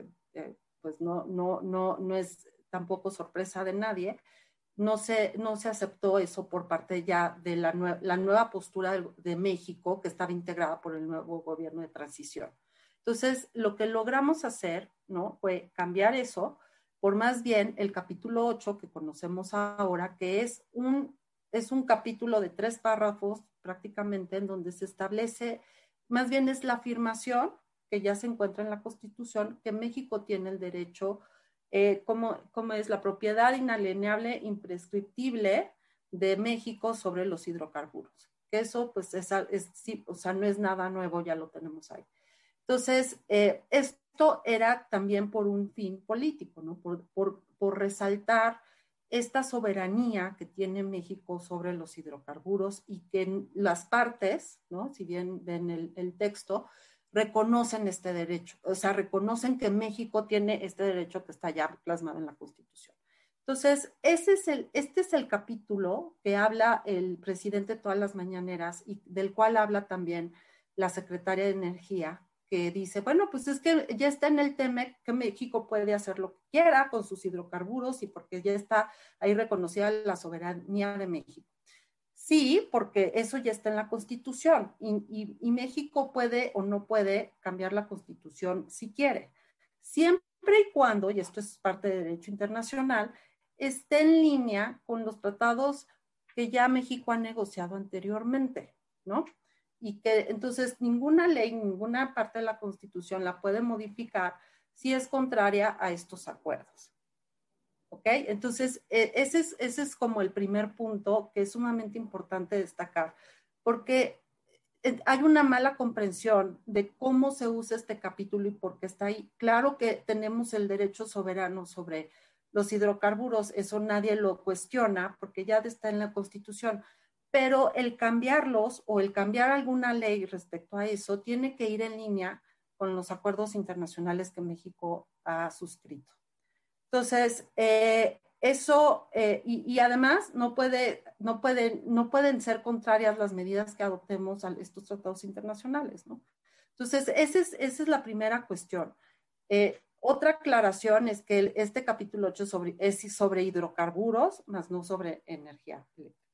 pues, no, no, no, no es tampoco sorpresa de nadie. No se, no se aceptó eso por parte ya de la, la nueva postura de, de México, que estaba integrada por el nuevo gobierno de transición. Entonces, lo que logramos hacer, ¿no? Fue cambiar eso por más bien el capítulo 8 que conocemos ahora, que es un es un capítulo de tres párrafos prácticamente en donde se establece, más bien es la afirmación que ya se encuentra en la Constitución, que México tiene el derecho, eh, como, como es la propiedad inalienable, imprescriptible de México sobre los hidrocarburos, eso pues es, sí, o sea, no es nada nuevo, ya lo tenemos ahí. Entonces, eh, esto era también por un fin político, ¿no? Por, por, por, resaltar esta soberanía que tiene México sobre los hidrocarburos y que las partes, ¿no? Si bien ven el, texto, reconocen este derecho, o sea, reconocen que México tiene este derecho que está ya plasmado en la Constitución. Entonces, ese es el, este es el capítulo que habla el presidente todas las mañaneras y del cual habla también la secretaria de Energía, que dice, bueno, pues es que ya está en el TEMEC que México puede hacer lo que quiera con sus hidrocarburos y porque ya está ahí reconocida la soberanía de México. Sí, porque eso ya está en la Constitución y, y, México puede o no puede cambiar la Constitución si quiere, siempre y cuando, y esto es parte de derecho internacional, esté en línea con los tratados que ya México ha negociado anteriormente, ¿no? Y que entonces ninguna ley, ninguna parte de la Constitución la puede modificar si es contraria a estos acuerdos. ¿Ok? Entonces, e, ese es, ese es como el primer punto que es sumamente importante destacar, porque hay una mala comprensión de cómo se usa este capítulo y por qué está ahí. Claro que tenemos el derecho soberano sobre los hidrocarburos, eso nadie lo cuestiona porque ya está en la Constitución, pero el cambiarlos o el cambiar alguna ley respecto a eso tiene que ir en línea con los acuerdos internacionales que México ha suscrito. Entonces, eh, eso, eh, y, además no, puede, no, puede, no pueden ser contrarias las medidas que adoptemos a estos tratados internacionales, ¿no? Entonces, esa es, esa es la primera cuestión. Eh, otra aclaración es que este capítulo 8 sobre, es sobre hidrocarburos, más no sobre energía eléctrica.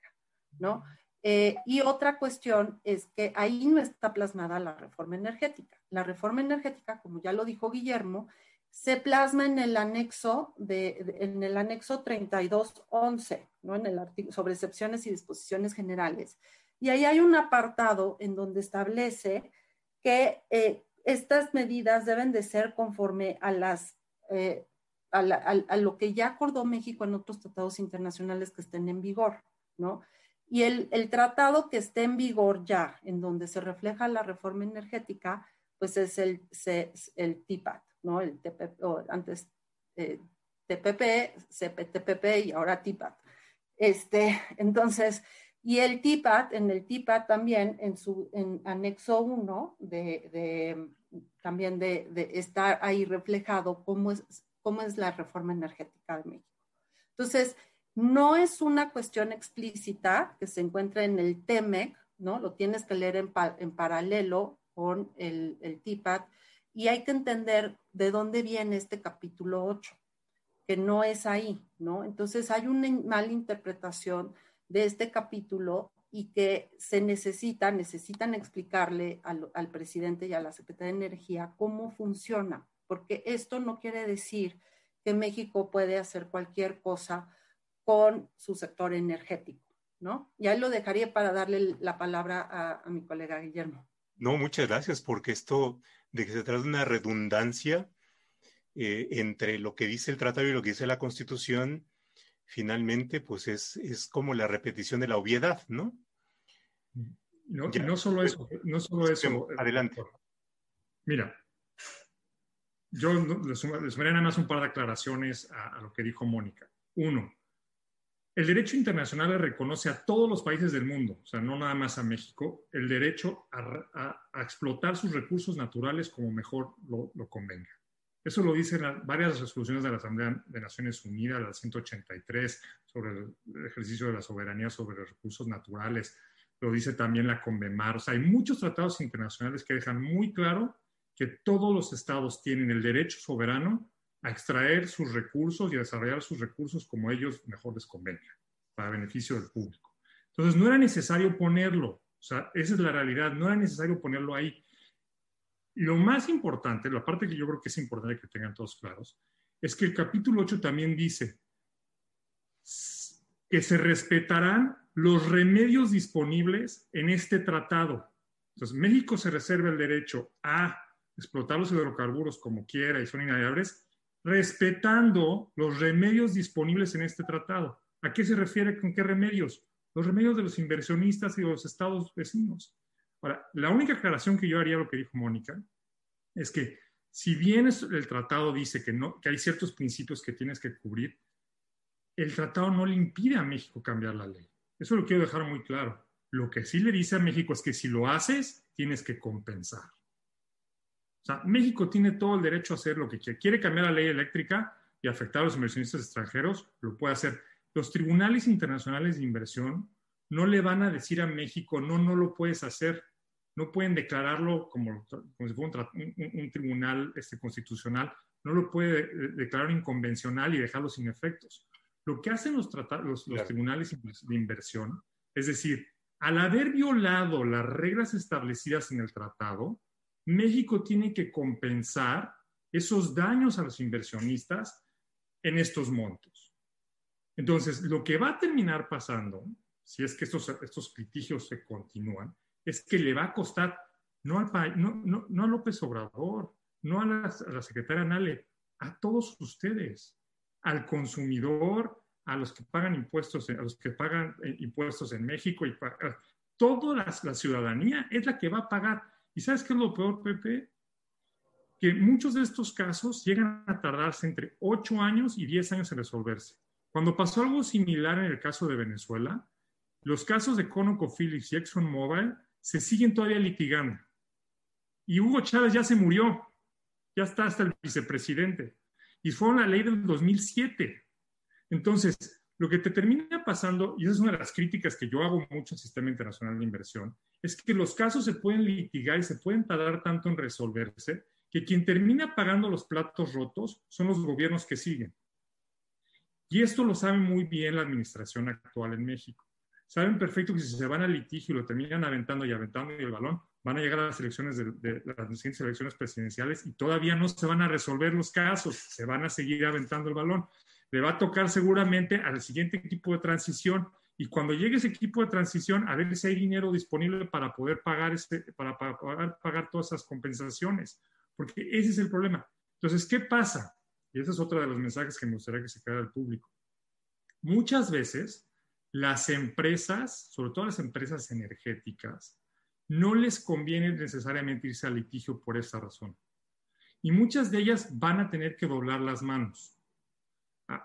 ¿No? Eh, y otra cuestión es que ahí no está plasmada la reforma energética. La reforma energética, como ya lo dijo Guillermo, se plasma en el anexo de, en el anexo 3211, ¿no? En el artículo sobre excepciones y disposiciones generales. Y ahí hay un apartado en donde establece que eh, estas medidas deben de ser conforme a las eh, a, lo que ya acordó México en otros tratados internacionales que estén en vigor, ¿no? Y el, tratado que esté en vigor ya, en donde se refleja la reforma energética, pues es el, el TIPAT, ¿no? El TPP, o antes eh, TPP, CPTPP y ahora TIPAT. Este, entonces, y el TIPAT, en el TIPAT también, en su en anexo 1, de, de, también de, de, estar ahí reflejado cómo es, cómo es la reforma energética de México. Entonces, no es una cuestión explícita que se encuentra en el TEMEC, ¿no? Lo tienes que leer en, paralelo con el, el, TIPAT y hay que entender de dónde viene este capítulo 8, que no es ahí, ¿no? Entonces hay una mala interpretación de este capítulo y que se necesita, necesitan explicarle al, al presidente y a la Secretaría de Energía cómo funciona, porque esto no quiere decir que México puede hacer cualquier cosa con su sector energético, ¿no? Y ahí lo dejaría para darle la palabra a, mi colega Guillermo. No, muchas gracias, porque esto de que se trata de una redundancia eh, entre lo que dice el tratado y lo que dice la Constitución, finalmente, pues es, es como la repetición de la obviedad, ¿no? No, no solo eso, no solo eso. Adelante. Mira, yo les sumaré nada más un par de aclaraciones a, a lo que dijo Mónica. Uno, el derecho internacional reconoce a todos los países del mundo, o sea, no nada más a México, el derecho a, explotar sus recursos naturales como mejor lo, convenga. Eso lo dicen varias resoluciones de la Asamblea de Naciones Unidas, la 183, sobre el ejercicio de la soberanía sobre los recursos naturales, lo dice también la CONVEMAR. O sea, hay muchos tratados internacionales que dejan muy claro que todos los estados tienen el derecho soberano a extraer sus recursos y a desarrollar sus recursos como ellos mejor les convenga, para beneficio del público. Entonces, no era necesario ponerlo, o sea, esa es la realidad, no era necesario ponerlo ahí. Lo más importante, la parte que yo creo que es importante que tengan todos claros, es que el capítulo 8 también dice que se respetarán los remedios disponibles en este tratado. Entonces, México se reserva el derecho a explotar los hidrocarburos como quiera y son inaliables, respetando los remedios disponibles en este tratado. ¿A qué se refiere con qué remedios? los remedios de los inversionistas y de los estados vecinos. Ahora, la única aclaración que yo haría a lo que dijo Mónica es que si bien el tratado dice que, no, hay ciertos principios que tienes que cubrir, el tratado no le impide a México cambiar la ley. Eso lo quiero dejar muy claro. Lo que sí le dice a México es que si lo haces, tienes que compensar. O sea, México tiene todo el derecho a hacer lo que quiere. Quiere cambiar la ley eléctrica y afectar a los inversionistas extranjeros, lo puede hacer. Los tribunales internacionales de inversión no le van a decir a México, no, no lo puedes hacer. No pueden declararlo como, si fuera un, tribunal este, constitucional. No lo puede declarar inconvencional y dejarlo sin efectos. Lo que hacen los, los, los tribunales de inversión, es decir, al haber violado las reglas establecidas en el tratado, México tiene que compensar esos daños a los inversionistas en estos montos. Entonces, lo que va a terminar pasando, si es que estos, estos litigios se continúan, es que le va a costar no, al, no, no, a López Obrador, no a la, la secretaria Nale, a todos ustedes, al consumidor, a los que pagan impuestos, a los que pagan eh, impuestos en México y toda la, ciudadanía es la que va a pagar. ¿Y sabes qué es lo peor, Pepe? Que muchos de estos casos llegan a tardarse entre 8 años y 10 años en resolverse. Cuando pasó algo similar en el caso de Venezuela, los casos de ConocoPhillips y ExxonMobil se siguen todavía litigando. Y Hugo Chávez ya se murió, ya está hasta el vicepresidente. Y fue una ley del 2007. Entonces, lo que te termina pasando, y esa es una de las críticas que yo hago mucho al sistema internacional de inversión, es que los casos se pueden litigar y se pueden tardar tanto en resolverse que quien termina pagando los platos rotos son los gobiernos que siguen. Y esto lo sabe muy bien la administración actual en México. Saben perfecto que si se van al litigio y lo terminan aventando y aventando y el balón, van a llegar a las elecciones de, de, las siguientes elecciones presidenciales y todavía no se van a resolver los casos, se van a seguir aventando el balón le va a tocar seguramente al siguiente equipo de transición. Y cuando llegue ese equipo de transición, a ver si hay dinero disponible para poder pagar, este, para, pagar, pagar todas esas compensaciones. Porque ese es el problema. Entonces, ¿qué pasa? Y ese es otro de los mensajes que me gustaría que se quede al público. Muchas veces las empresas, sobre todo las empresas energéticas, no les conviene necesariamente irse al litigio por esa razón. Y muchas de ellas van a tener que doblar las manos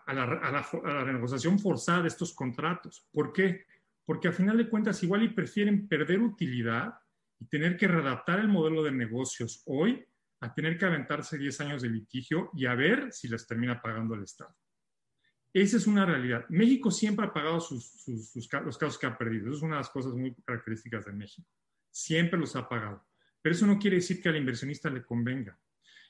a, la, renegociación forzada de estos contratos. ¿Por qué? Porque a final de cuentas igual y prefieren perder utilidad y tener que readaptar el modelo de negocios hoy a tener que aventarse 10 años de litigio y a ver si les termina pagando el Estado. Esa es una realidad. México siempre ha pagado sus, los casos que ha perdido. Eso es una de las cosas muy características de México. Siempre los ha pagado. Pero eso no quiere decir que al inversionista le convenga.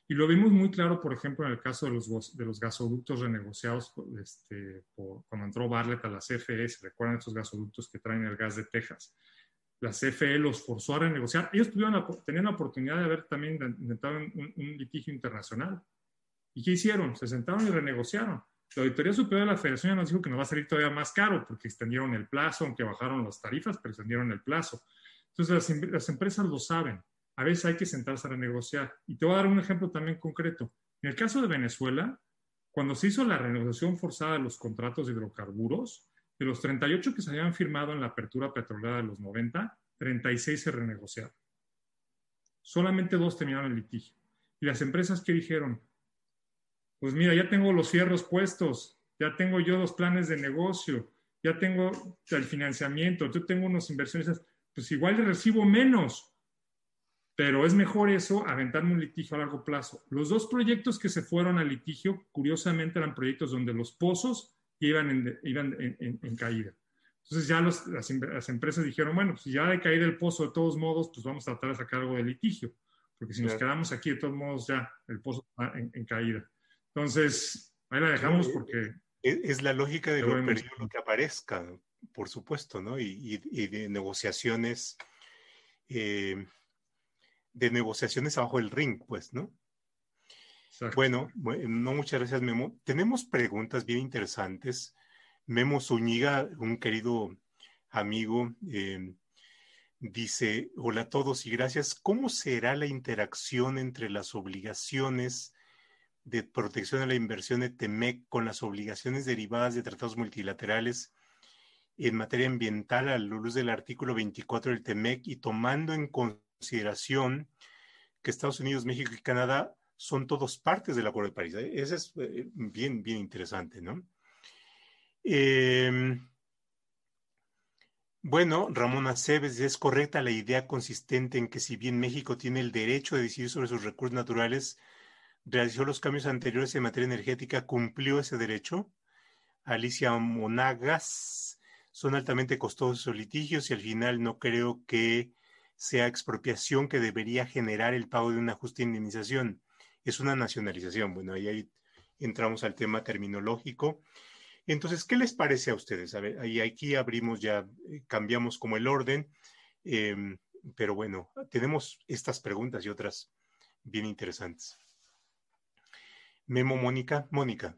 Y lo vimos muy claro, por ejemplo, en el caso de los, de los gasoductos renegociados este, cuando entró Barlett a la CFE. ¿Se recuerdan estos gasoductos que traen el gas de Texas? La CFE los forzó a renegociar. Ellos tuvieron, tenían la oportunidad de haber también intentado un, un, litigio internacional. ¿Y qué hicieron? Se sentaron y renegociaron. La Auditoría Superior de la Federación ya nos dijo que nos va a salir todavía más caro porque extendieron el plazo, aunque bajaron las tarifas, pero extendieron el plazo. Entonces las, las empresas lo saben a veces hay que sentarse a renegociar. Y te voy a dar un ejemplo también concreto. En el caso de Venezuela, cuando se hizo la renegociación forzada de los contratos de hidrocarburos, de los 38 que se habían firmado en la apertura petrolera de los 90, 36 se renegociaron. Solamente dos terminaron el litigio. Y las empresas que dijeron, pues mira, ya tengo los fierros puestos, ya tengo yo los planes de negocio, ya tengo el financiamiento, yo tengo unos inversiones, pues igual recibo menos, pero es mejor eso, aventarme un litigio a largo plazo. Los dos proyectos que se fueron al litigio, curiosamente, eran proyectos donde los pozos iban en, iban en, caída. Entonces ya las, empresas dijeron, bueno, si ya de caída el pozo de todos modos, pues vamos a tratar de sacar algo de litigio, porque si nos quedamos aquí de todos modos ya el pozo está en, caída. Entonces, ahí la dejamos porque... Es, la lógica de lo lo que aparezca, por supuesto, ¿no? Y, de negociaciones eh, de negociaciones abajo del ring, pues, ¿no? Bueno, no muchas gracias, Memo. Tenemos preguntas bien interesantes. Memo Zúñiga, un querido amigo, em, dice, hola a todos y gracias. ¿Cómo será la interacción entre las obligaciones de protección de la inversión de TEMEC con las obligaciones derivadas de tratados multilaterales en materia ambiental a la luz del artículo 24 del TEMEC y tomando en consideración que Estados Unidos, México y Canadá son todos partes del Acuerdo de París. Eso es eh, bien, bien interesante, ¿no? Eh, bueno, Ramón Aceves, es correcta la idea consistente en que si bien México tiene el derecho de decidir sobre sus recursos naturales, realizó los cambios anteriores en materia energética, cumplió ese derecho. Alicia Monagas, son altamente costosos los litigios y al final no creo que sea expropiación que debería generar el pago de una justa indemnización. Es una nacionalización. Bueno, ahí, ahí entramos al tema terminológico. Entonces, ¿qué les parece a ustedes? A ver, ahí aquí abrimos ya, eh, cambiamos como el orden, em, pero bueno, tenemos estas preguntas y otras bien interesantes. Memo Mónica. Mónica.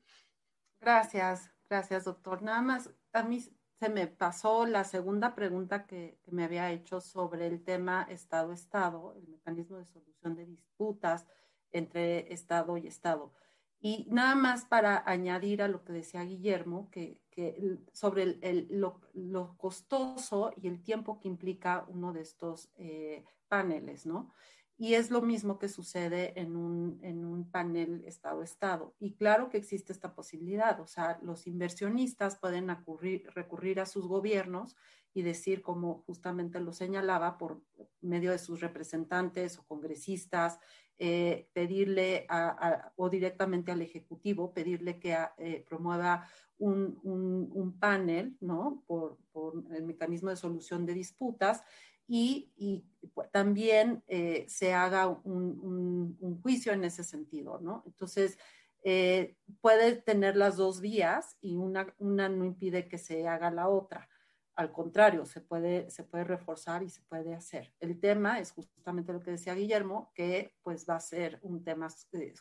Gracias, gracias, doctor. Nada más, a mí se me pasó la segunda pregunta que, que me había hecho sobre el tema Estado-Estado, el mecanismo de solución de disputas entre Estado y Estado. Y nada más para añadir a lo que decía Guillermo, que, sobre el, lo, costoso y el tiempo que implica uno de estos eh, paneles, ¿no? Y es lo mismo que sucede en un, en un panel Estado-Estado. Y claro que existe esta posibilidad, o sea, los inversionistas pueden recurrir a sus gobiernos y decir, como justamente lo señalaba, por medio de sus representantes o congresistas, eh, pedirle o directamente al Ejecutivo, pedirle que eh, promueva un, un, panel, ¿no? Por, por, el mecanismo de solución de disputas y, y también eh, se haga un, juicio en ese sentido, ¿no? Entonces, puede tener las dos vías y una, una no impide que se haga la otra. Al contrario, se puede, se puede reforzar y se puede hacer. El tema es justamente lo que decía Guillermo, que pues va a ser un tema eh,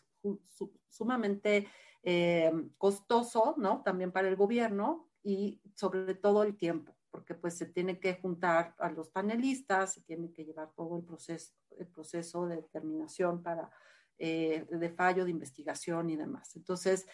sumamente eh, costoso, ¿no? También para el gobierno y sobre todo el tiempo, porque pues se tiene que juntar a los panelistas, se tiene que llevar todo el proceso, el proceso de determinación para, eh, de fallo, de investigación y demás. Entonces,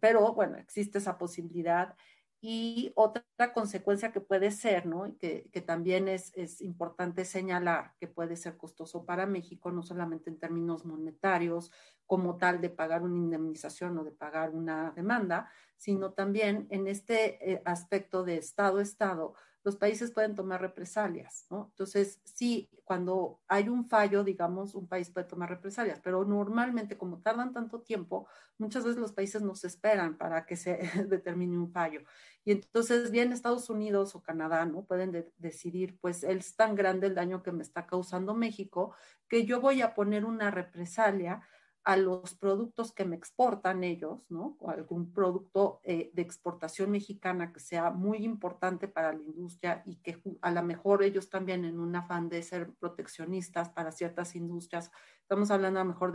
pero bueno, existe esa posibilidad. Y otra consecuencia que puede ser, ¿no? Que, que también es, importante señalar que puede ser costoso para México, no solamente en términos monetarios, como tal de pagar una indemnización o de pagar una demanda, sino también en este eh, aspecto de Estado-Estado, los países pueden tomar represalias, ¿no? Entonces, sí, cuando hay un fallo, digamos, un país puede tomar represalias, pero normalmente como tardan tanto tiempo, muchas veces los países nos esperan para que se determine un fallo. Y entonces, bien Estados Unidos o Canadá, ¿no? Pueden decidir, pues es tan grande el daño que me está causando México que yo voy a poner una represalia a los productos que me exportan ellos, ¿no? O algún producto eh, de exportación mexicana que sea muy importante para la industria y que a lo mejor ellos también en un afán de ser proteccionistas para ciertas industrias, estamos hablando a lo mejor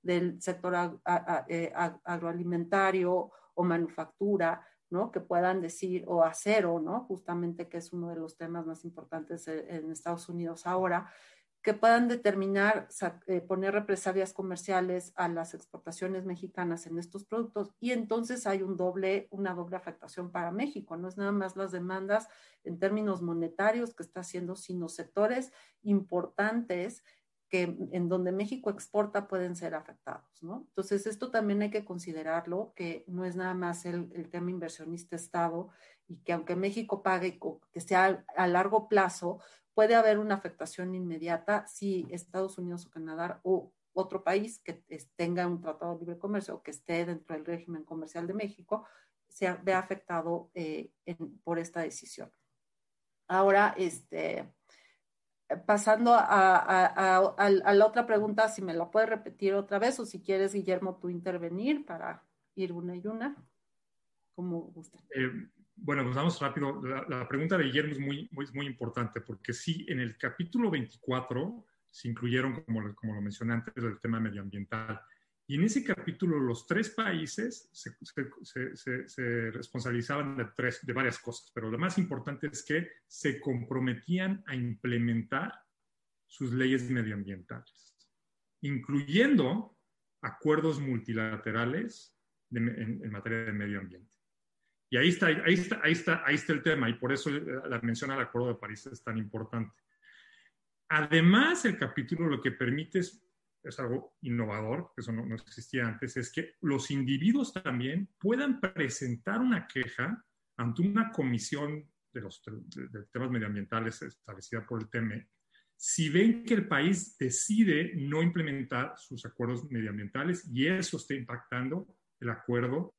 del, sector eh, agroalimentario o manufactura, ¿no? Que puedan decir, o acero, ¿no? Justamente que es uno de los temas más importantes eh, en Estados Unidos ahora, que puedan determinar, eh, poner represalias comerciales a las exportaciones mexicanas en estos productos y entonces hay un doble, una doble afectación para México. No es nada más las demandas en términos monetarios que está haciendo, sino sectores importantes que en donde México exporta pueden ser afectados, ¿no? Entonces, esto también hay que considerarlo, que no es nada más el, el tema inversionista-Estado y que aunque México pague, que sea a largo plazo, puede haber una afectación inmediata si Estados Unidos o Canadá o otro país que tenga un tratado de libre comercio o que esté dentro del régimen comercial de México se vea afectado eh, por esta decisión. Ahora, este, pasando a, la otra pregunta, si me la puedes repetir otra vez o si quieres, Guillermo, tú intervenir para ir una y una, como gusta. Eh, bueno, pues vamos rápido. La, pregunta de Guillermo es muy, muy, importante porque sí, en el capítulo 24 se incluyeron, como, como lo mencioné antes, el tema medioambiental. Y en ese capítulo los tres países se, se, se, responsabilizaban de, tres, de varias cosas, pero lo más importante es que se comprometían a implementar sus leyes medioambientales, incluyendo acuerdos multilaterales en, en materia de medio ambiente. Y ahí está, ahí está, ahí está, ahí está el tema, y por eso la mención al Acuerdo de París es tan importante. Además, el capítulo lo que permite es, algo innovador, que eso no, existía antes, es que los individuos también puedan presentar una queja ante una comisión de los temas medioambientales establecida por el TME, si ven que el país decide no implementar sus acuerdos medioambientales y eso está impactando el acuerdo,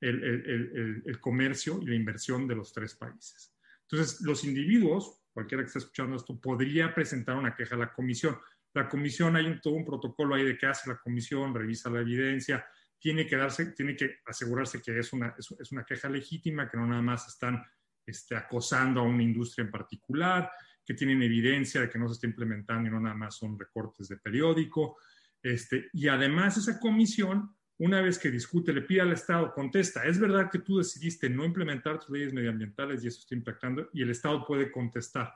el, el, comercio y la inversión de los tres países. Entonces, los individuos, cualquiera que esté escuchando esto, podría presentar una queja a la comisión. La comisión, hay un, todo un protocolo ahí de qué hace la comisión, revisa la evidencia, tiene que, darse, tiene que asegurarse que es una, es, una queja legítima, que no nada más están este, acosando a una industria en particular, que tienen evidencia de que no se está implementando y no nada más son recortes de periódico. Este, y además esa comisión, una vez que discute, le pide al Estado, contesta, es verdad que tú decidiste no implementar tus leyes medioambientales y eso está impactando, y el Estado puede contestar.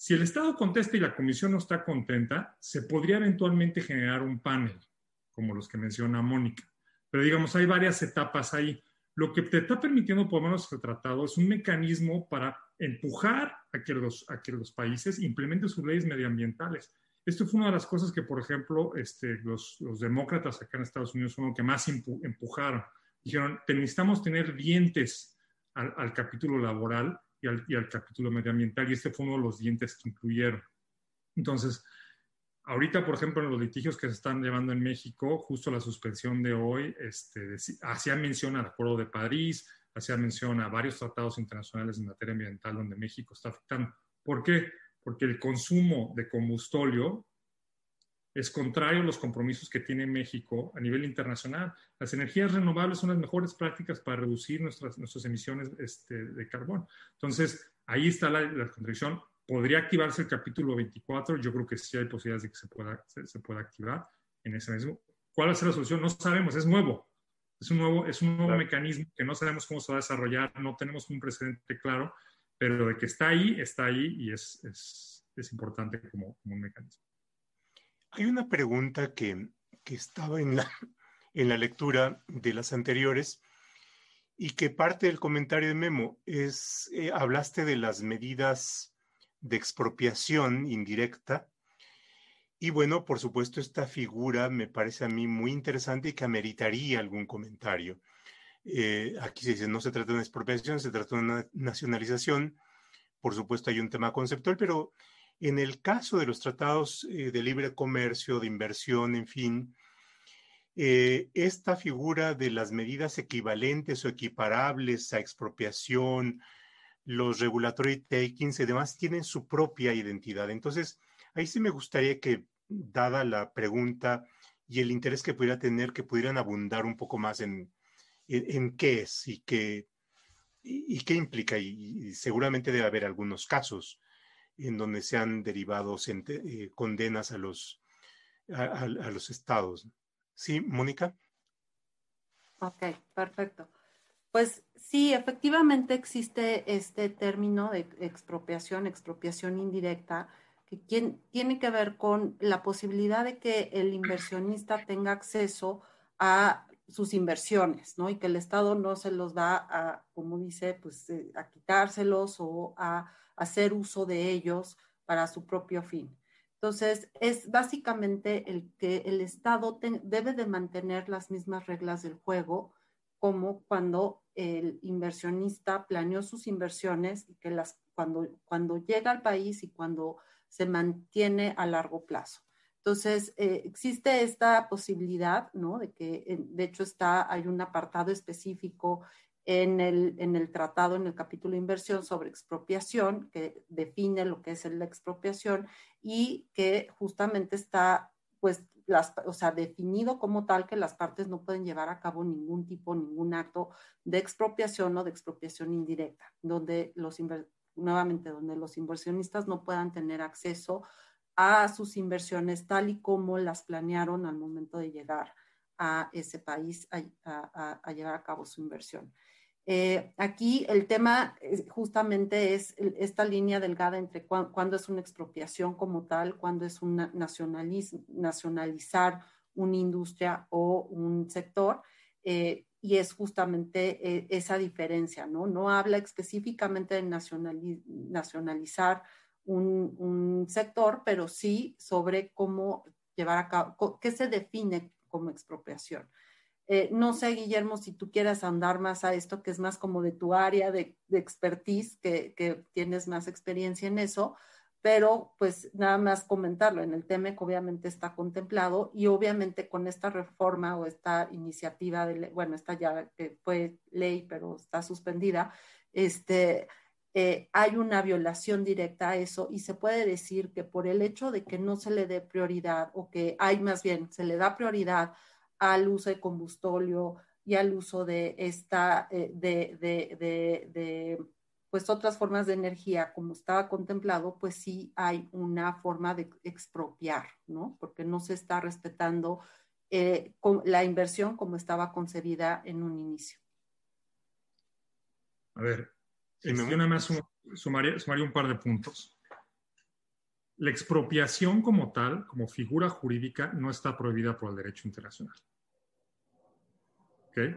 Si el Estado contesta y la comisión no está contenta, se podría eventualmente generar un panel, como los que menciona Mónica. Pero digamos, hay varias etapas ahí. Lo que te está permitiendo, por lo menos el tratado, es un mecanismo para empujar a que los, a que países implementen sus leyes medioambientales. Esto fue una de las cosas que, por ejemplo, este, los, demócratas acá en Estados Unidos fueron los que más empujaron. Dijeron, necesitamos tener dientes al capítulo laboral y al, capítulo medioambiental, y este fue uno de los dientes que incluyeron. Entonces, ahorita, por ejemplo, en los litigios que se están llevando en México, justo la suspensión de hoy, este, hacía mención al Acuerdo de París, hacía mención a varios tratados internacionales en materia ambiental donde México está afectando. ¿Por qué? Porque el consumo de combustóleo es contrario a los compromisos que tiene México a nivel internacional. Las energías renovables son las mejores prácticas para reducir nuestras, nuestras emisiones este, de carbón. Entonces, ahí está la, la contradicción ¿Podría activarse el capítulo 24? Yo creo que sí hay posibilidades de que se pueda, se, pueda activar en ese mismo. ¿Cuál va a ser la solución? No sabemos, es nuevo. Es un nuevo, es un nuevo mecanismo que no sabemos cómo se va a desarrollar, no tenemos un precedente claro, pero de que está ahí, está ahí y es, es, es importante como, como, un mecanismo. Hay una pregunta que, que estaba en la, en la lectura de las anteriores y que parte del comentario de Memo es, eh, hablaste de las medidas de expropiación indirecta. Y bueno, por supuesto, esta figura me parece a mí muy interesante y que ameritaría algún comentario. Eh, aquí se dice, no se trata de una expropiación, se trata de una nacionalización. Por supuesto, hay un tema conceptual, pero en el caso de los tratados eh, de libre comercio, de inversión, en fin, eh, esta figura de las medidas equivalentes o equiparables a expropiación, los regulatory takings y demás tienen su propia identidad. Entonces, ahí sí me gustaría que, dada la pregunta y el interés que pudiera tener, que pudieran abundar un poco más en, en, qué es y qué, y, qué implica. Y, seguramente debe haber algunos casos en donde se han derivado eh, condenas a los, a los estados. ¿Sí, Mónica? Ok, perfecto. Pues sí, efectivamente existe este término de expropiación, expropiación indirecta, que tiene que ver con la posibilidad de que el inversionista tenga acceso a sus inversiones, ¿no? Y que el Estado no se los da a, como dice, pues eh, a quitárselos o a hacer uso de ellos para su propio fin. Entonces, es básicamente el que el Estado debe de mantener las mismas reglas del juego como cuando el inversionista planeó sus inversiones y que las, cuando, cuando llega al país y cuando se mantiene a largo plazo. Entonces, eh, existe esta posibilidad, ¿no? De que, de hecho, está, hay un apartado específico en el, en el tratado, en el capítulo de inversión sobre expropiación, que define lo que es la expropiación y que justamente está, pues, o sea, definido como tal que las partes no pueden llevar a cabo ningún tipo, ningún acto de expropiación o de expropiación indirecta, donde los nuevamente donde los inversionistas no puedan tener acceso a sus inversiones tal y como las planearon al momento de llegar a ese país a llevar a cabo su inversión. Eh, aquí el tema justamente es esta línea delgada entre cuándo es una expropiación como tal, cuándo es un nacionalizar una industria o un sector. Eh, y es justamente eh, esa diferencia, ¿no? No habla específicamente de nacionalizar un, sector, pero sí sobre cómo llevar a cabo, qué se define como expropiación. Eh, no sé, Guillermo, si tú quieras andar más a esto, que es más como de tu área de, expertise, que, que, tienes más experiencia en eso, pero pues nada más comentarlo. En el TEMEC obviamente está contemplado y obviamente con esta reforma o esta iniciativa, de, bueno, esta ya que fue ley, pero está suspendida, este, eh, hay una violación directa a eso y se puede decir que por el hecho de que no se le dé prioridad o que hay más bien, se le da prioridad al uso de combustóleo y al uso de esta, eh, de, de, de pues otras formas de energía como estaba contemplado, pues sí hay una forma de expropiar, ¿no? Porque no se está respetando eh, la inversión como estaba concebida en un inicio. A ver, yo nada más sumaría, un par de puntos. La expropiación como tal, como figura jurídica, no está prohibida por el derecho internacional. ¿Okay?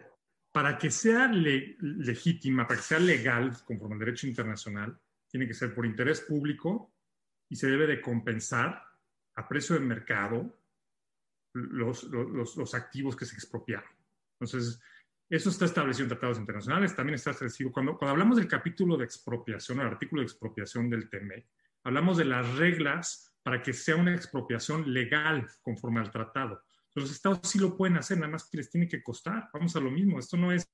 para que sea legítima, para que sea legal conforme al derecho internacional, tiene que ser por interés público y se debe de compensar a precio de mercado los, activos que se expropiaron. Entonces, eso está establecido en tratados internacionales, también está establecido. Cuando, hablamos del capítulo de expropiación, el artículo de expropiación del TME, hablamos de las reglas para que sea una expropiación legal conforme al tratado. Los estados sí lo pueden hacer, nada más que les tiene que costar. Vamos a lo mismo. Esto no es,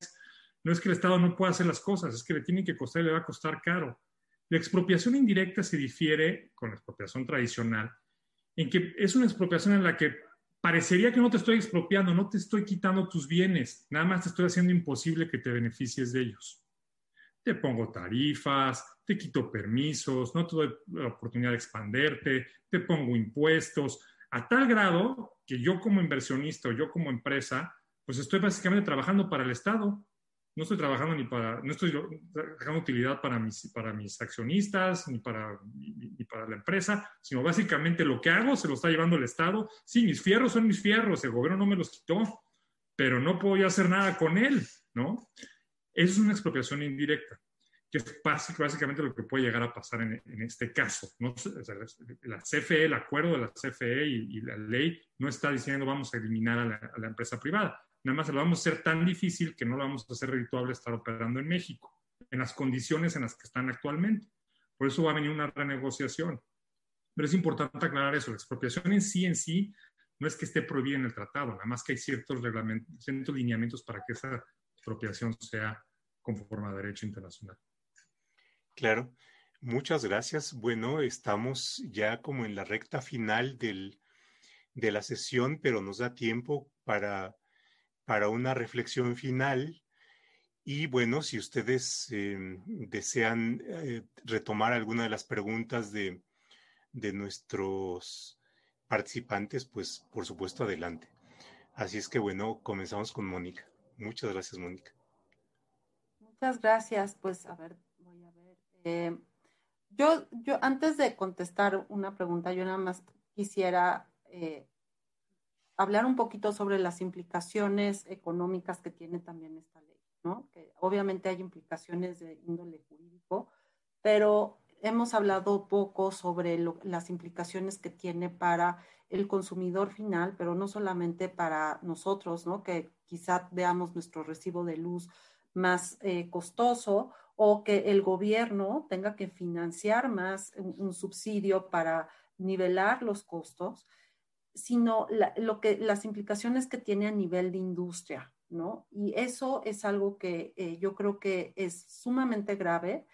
no es que el estado no pueda hacer las cosas, es que le tiene que costar y le va a costar caro. La expropiación indirecta se difiere con la expropiación tradicional, en que es una expropiación en la que parecería que no te estoy expropiando, no te estoy quitando tus bienes, nada más te estoy haciendo imposible que te beneficies de ellos. Te pongo tarifas, te quito permisos, no te doy la oportunidad de expanderte, te pongo impuestos, a tal grado que yo como inversionista o yo como empresa, pues estoy básicamente trabajando para el Estado. No estoy trabajando ni para, no estoy dejando utilidad para mis, para mis accionistas ni para, ni para la empresa, sino básicamente lo que hago se lo está llevando el Estado. Sí, mis fierros son mis fierros, el gobierno no me los quitó, pero no puedo hacer nada con él, ¿no? Eso es una expropiación indirecta que es básicamente lo que puede llegar a pasar en, este caso. ¿no? la CFE, el acuerdo de la CFE y, la ley no está diciendo vamos a eliminar a la, empresa privada. Nada más lo vamos a hacer tan difícil que no lo vamos a hacer redituable estar operando en México, en las condiciones en las que están actualmente. Por eso va a venir una renegociación. Pero es importante aclarar eso. La expropiación en sí, en sí, no es que esté prohibida en el tratado, nada más que hay ciertos reglamentos, ciertos lineamientos para que esa expropiación sea conforme a derecho internacional. Claro, muchas gracias. Bueno, estamos ya como en la recta final del, de la sesión, pero nos da tiempo para, para una reflexión final. Y bueno, si ustedes em, desean eh, retomar alguna de las preguntas de, de nuestros participantes, pues por supuesto adelante. Así es que bueno, comenzamos con Mónica. Muchas gracias, Mónica. Muchas gracias. Pues a ver, eh, yo, yo, antes de contestar una pregunta, yo nada más quisiera eh, hablar un poquito sobre las implicaciones económicas que tiene también esta ley, ¿no? Que obviamente hay implicaciones de índole jurídico, pero hemos hablado poco sobre las implicaciones que tiene para el consumidor final, pero no solamente para nosotros, ¿no? Que quizá veamos nuestro recibo de luz más eh, costoso o que el gobierno tenga que financiar más un, subsidio para nivelar los costos, sino lo que, las implicaciones que tiene a nivel de industria, ¿no? Y eso es algo que eh, yo creo que es sumamente grave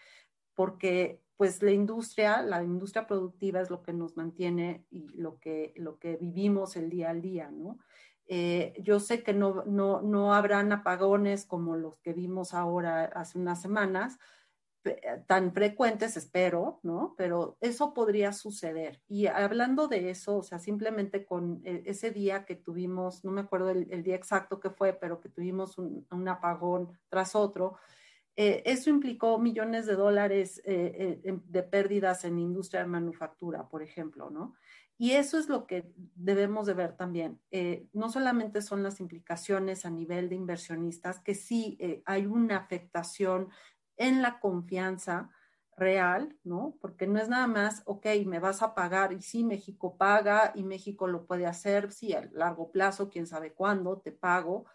porque pues la industria, la industria productiva es lo que nos mantiene y lo que, lo que vivimos el día al día, ¿no? Eh, yo sé que no, no, no, habrán apagones como los que vimos ahora hace unas semanas, tan frecuentes, espero, ¿no? Pero eso podría suceder. Y hablando de eso, o sea, simplemente con e, ese día que tuvimos, no me acuerdo el, día exacto que fue, pero que tuvimos un, apagón tras otro, eh, eso implicó millones de dólares eh, de pérdidas en industria de manufactura, por ejemplo, ¿no? Y eso es lo que debemos de ver también. Eh, no solamente son las implicaciones a nivel de inversionistas, que sí eh, hay una afectación en la confianza real, ¿no? Porque no es nada más, ok, me vas a pagar y sí, México paga y México lo puede hacer, sí, a largo plazo, quién sabe cuándo, te pago,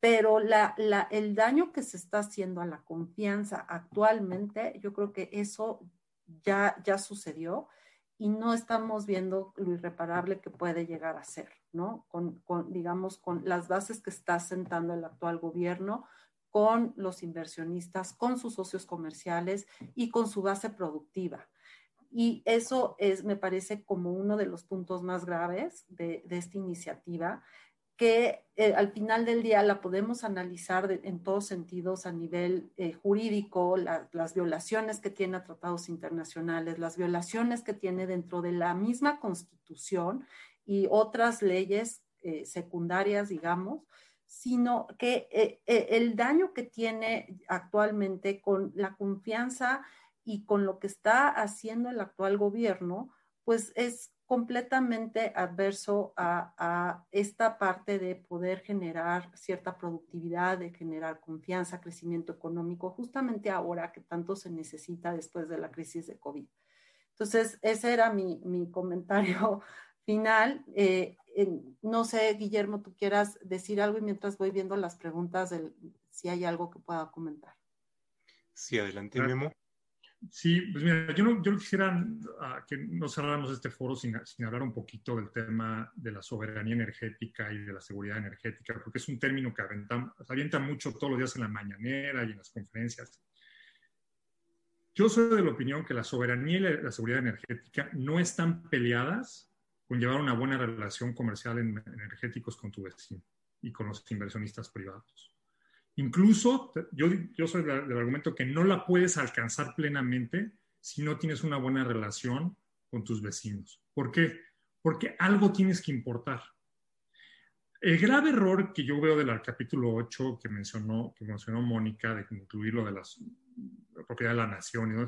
pero la, la, el daño que se está haciendo a la confianza actualmente, yo creo que eso ya, ya sucedió y no estamos viendo lo irreparable que puede llegar a ser, ¿no? Con, digamos, con las bases que está sentando el actual gobierno, con los inversionistas, con sus socios comerciales y con su base productiva. Y eso es, me parece, como uno de los puntos más graves de, de esta iniciativa, que eh, al final del día la podemos analizar en todos sentidos a nivel eh, jurídico, las violaciones que tiene a tratados internacionales, las violaciones que tiene dentro de la misma constitución y otras leyes eh, secundarias, digamos, sino que el daño que tiene actualmente con la confianza y con lo que está haciendo el actual gobierno, pues es completamente adverso a, esta parte de poder generar cierta productividad, de generar confianza, crecimiento económico, justamente ahora que tanto se necesita después de la crisis de COVID. Entonces, ese era mi, comentario final. Eh, no sé, Guillermo, tú quieras decir algo y mientras voy viendo las preguntas, si hay algo que pueda comentar. Sí, adelante, Memo. Sí, pues mira, yo no, yo quisiera ah, que no cerráramos este foro sin, sin, hablar un poquito del tema de la soberanía energética y de la seguridad energética, porque es un término que avienta, avienta mucho todos los días en la mañanera y en las conferencias. Yo soy de la opinión que la soberanía y la, seguridad energética no están peleadas con llevar una buena relación comercial en, energéticos con tu vecino y con los inversionistas privados. Incluso yo, yo soy del argumento que no la puedes alcanzar plenamente si no tienes una buena relación con tus vecinos. ¿Por qué? Porque algo tienes que importar. El grave error que yo veo del capítulo 8 que mencionó, que mencionó Mónica, de incluir lo de las, la propiedad de la nación,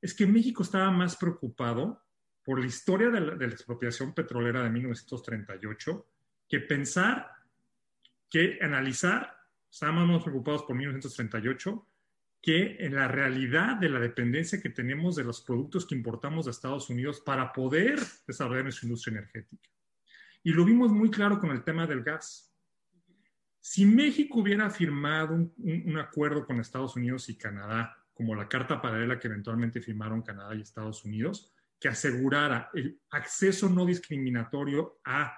es que México estaba más preocupado por la historia de la, de la expropiación petrolera de 1938 que pensar, que analizar estábamos más preocupados por 1938 que en la realidad de la dependencia que tenemos de los productos que importamos de Estados Unidos para poder desarrollar nuestra industria energética. Y lo vimos muy claro con el tema del gas. Si México hubiera firmado un, un acuerdo con Estados Unidos y Canadá, como la carta paralela que eventualmente firmaron Canadá y Estados Unidos, que asegurara el acceso no discriminatorio a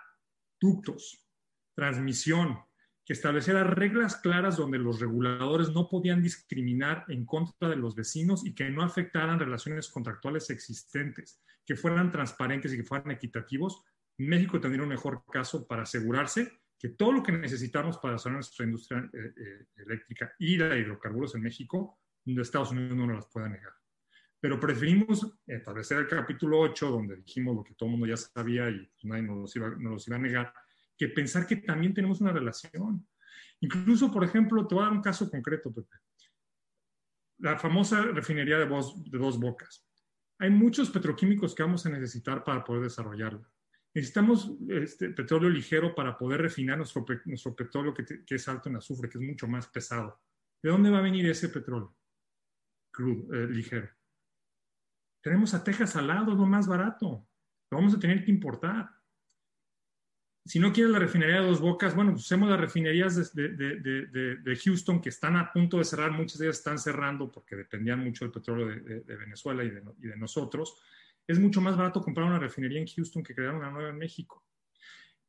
ductos, transmisión, que estableciera reglas claras donde los reguladores no podían discriminar en contra de los vecinos y que no afectaran relaciones contractuales existentes, que fueran transparentes y que fueran equitativos, México tendría un mejor caso para asegurarse que todo lo que necesitamos para desarrollar nuestra industria eh, eh, eléctrica y la hidrocarburos en México, Estados Unidos no nos las pueda negar. Pero preferimos establecer el capítulo 8, donde dijimos lo que todo el mundo ya sabía y nadie nos iba, nos los iba a negar, que pensar que también tenemos una relación. Incluso, por ejemplo, te voy a dar un caso concreto, Pepe. La famosa refinería de, de dos bocas. Hay muchos petroquímicos que vamos a necesitar para poder desarrollarla. Necesitamos este, petróleo ligero para poder refinar nuestro, petróleo que, que, es alto en azufre, que es mucho más pesado. ¿De dónde va a venir ese petróleo? Crudo, eh, ligero. Tenemos a Texas al lado, es lo más barato. Lo vamos a tener que importar si no quieres la refinería de dos bocas, bueno, pues usemos las refinerías de, de, de, Houston que están a punto de cerrar, muchas de ellas están cerrando porque dependían mucho del petróleo de, Venezuela y, de, nosotros. Es mucho más barato comprar una refinería en Houston que crear una nueva en México.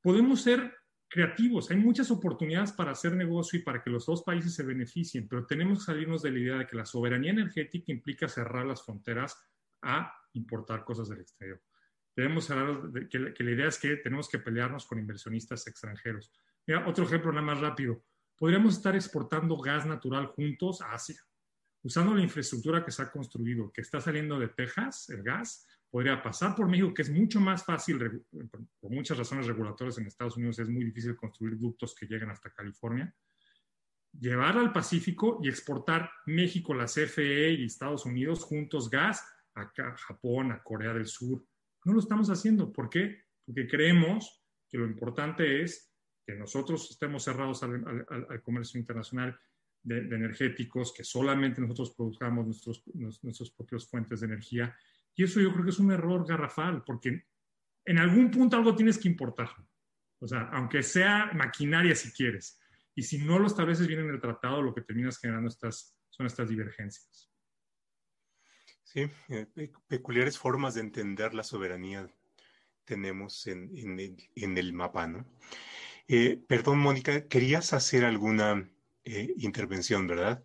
Podemos ser creativos, hay muchas oportunidades para hacer negocio y para que los dos países se beneficien, pero tenemos que salirnos de la idea de que la soberanía energética implica cerrar las fronteras a importar cosas del exterior debemos hablar de que, la idea es que tenemos que pelearnos con inversionistas extranjeros. Mira, otro ejemplo nada más rápido. Podríamos estar exportando gas natural juntos a Asia, usando la infraestructura que se ha construido, que está saliendo de Texas, el gas, podría pasar por México, que es mucho más fácil, por muchas razones regulatorias en Estados Unidos es muy difícil construir ductos que lleguen hasta California, llevar al Pacífico y exportar México, la CFE y Estados Unidos juntos gas a Japón, a Corea del Sur, No lo estamos haciendo. ¿Por qué? Porque creemos que lo importante es que nosotros estemos cerrados al, comercio internacional de, energéticos, que solamente nosotros produzcamos nuestros, nuestras propias fuentes de energía. Y eso yo creo que es un error garrafal, porque en algún punto algo tienes que importar. O sea, aunque sea maquinaria si quieres. Y si no lo estableces bien en el tratado, lo que terminas generando estas, son estas divergencias. Sí, eh, peculiares formas de entender la soberanía tenemos en, el, mapa, ¿no? Eh, perdón, Mónica, querías hacer alguna eh, intervención, ¿verdad?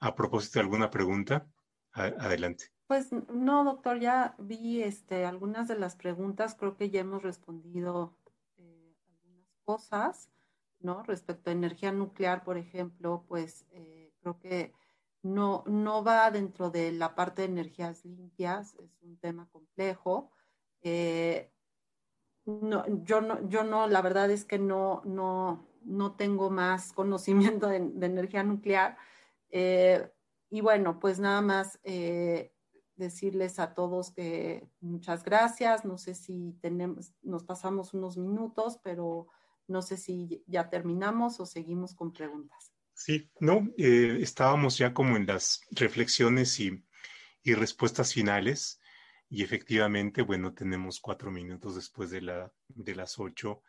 A propósito de alguna pregunta. adelante. Pues no, doctor, ya vi este, algunas de las preguntas, creo que ya hemos respondido algunas cosas, ¿no? Respecto a energía nuclear, por ejemplo, pues creo que no, no va dentro de la parte de energías limpias, es un tema complejo. Eh, no, yo, no, yo no, la verdad es que no, no, no tengo más conocimiento de, energía nuclear. Eh, y bueno, pues nada más eh, decirles a todos que muchas gracias. No sé si tenemos, nos pasamos unos minutos, pero no sé si ya terminamos o seguimos con preguntas. Sí, no, eh, estábamos ya como en las reflexiones y, respuestas finales y efectivamente, bueno, tenemos cuatro minutos después de, la, de las ocho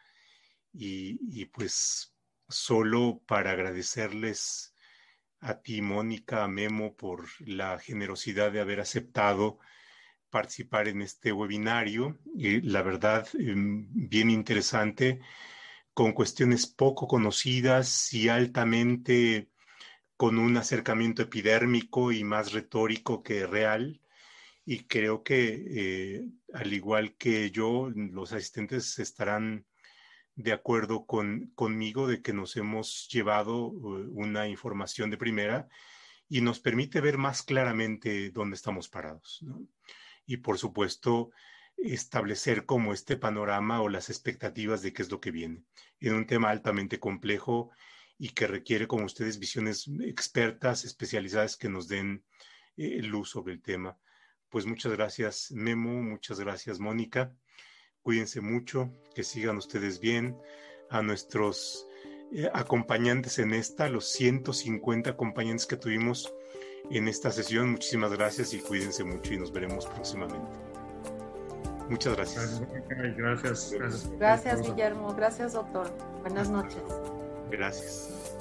y, pues solo para agradecerles a ti, Mónica, a Memo, por la generosidad de haber aceptado participar en este webinario. y la verdad, em, bien interesante con cuestiones poco conocidas y altamente con un acercamiento epidérmico y más retórico que real. Y creo que, eh, al igual que yo, los asistentes estarán de acuerdo con, conmigo de que nos hemos llevado eh, una información de primera y nos permite ver más claramente dónde estamos parados. Y por supuesto, establecer como este panorama o las expectativas de qué es lo que viene en un tema altamente complejo y que requiere, como ustedes, visiones expertas, especializadas que nos den eh, luz sobre el tema. Pues muchas gracias, Memo, muchas gracias, Mónica. Cuídense mucho, que sigan ustedes bien. A nuestros eh, acompañantes en esta, los 150 acompañantes que tuvimos en esta sesión, muchísimas gracias y cuídense mucho y nos veremos próximamente. Muchas gracias. Gracias, gracias. Gracias, Guillermo. Gracias, doctor. Buenas noches. Gracias.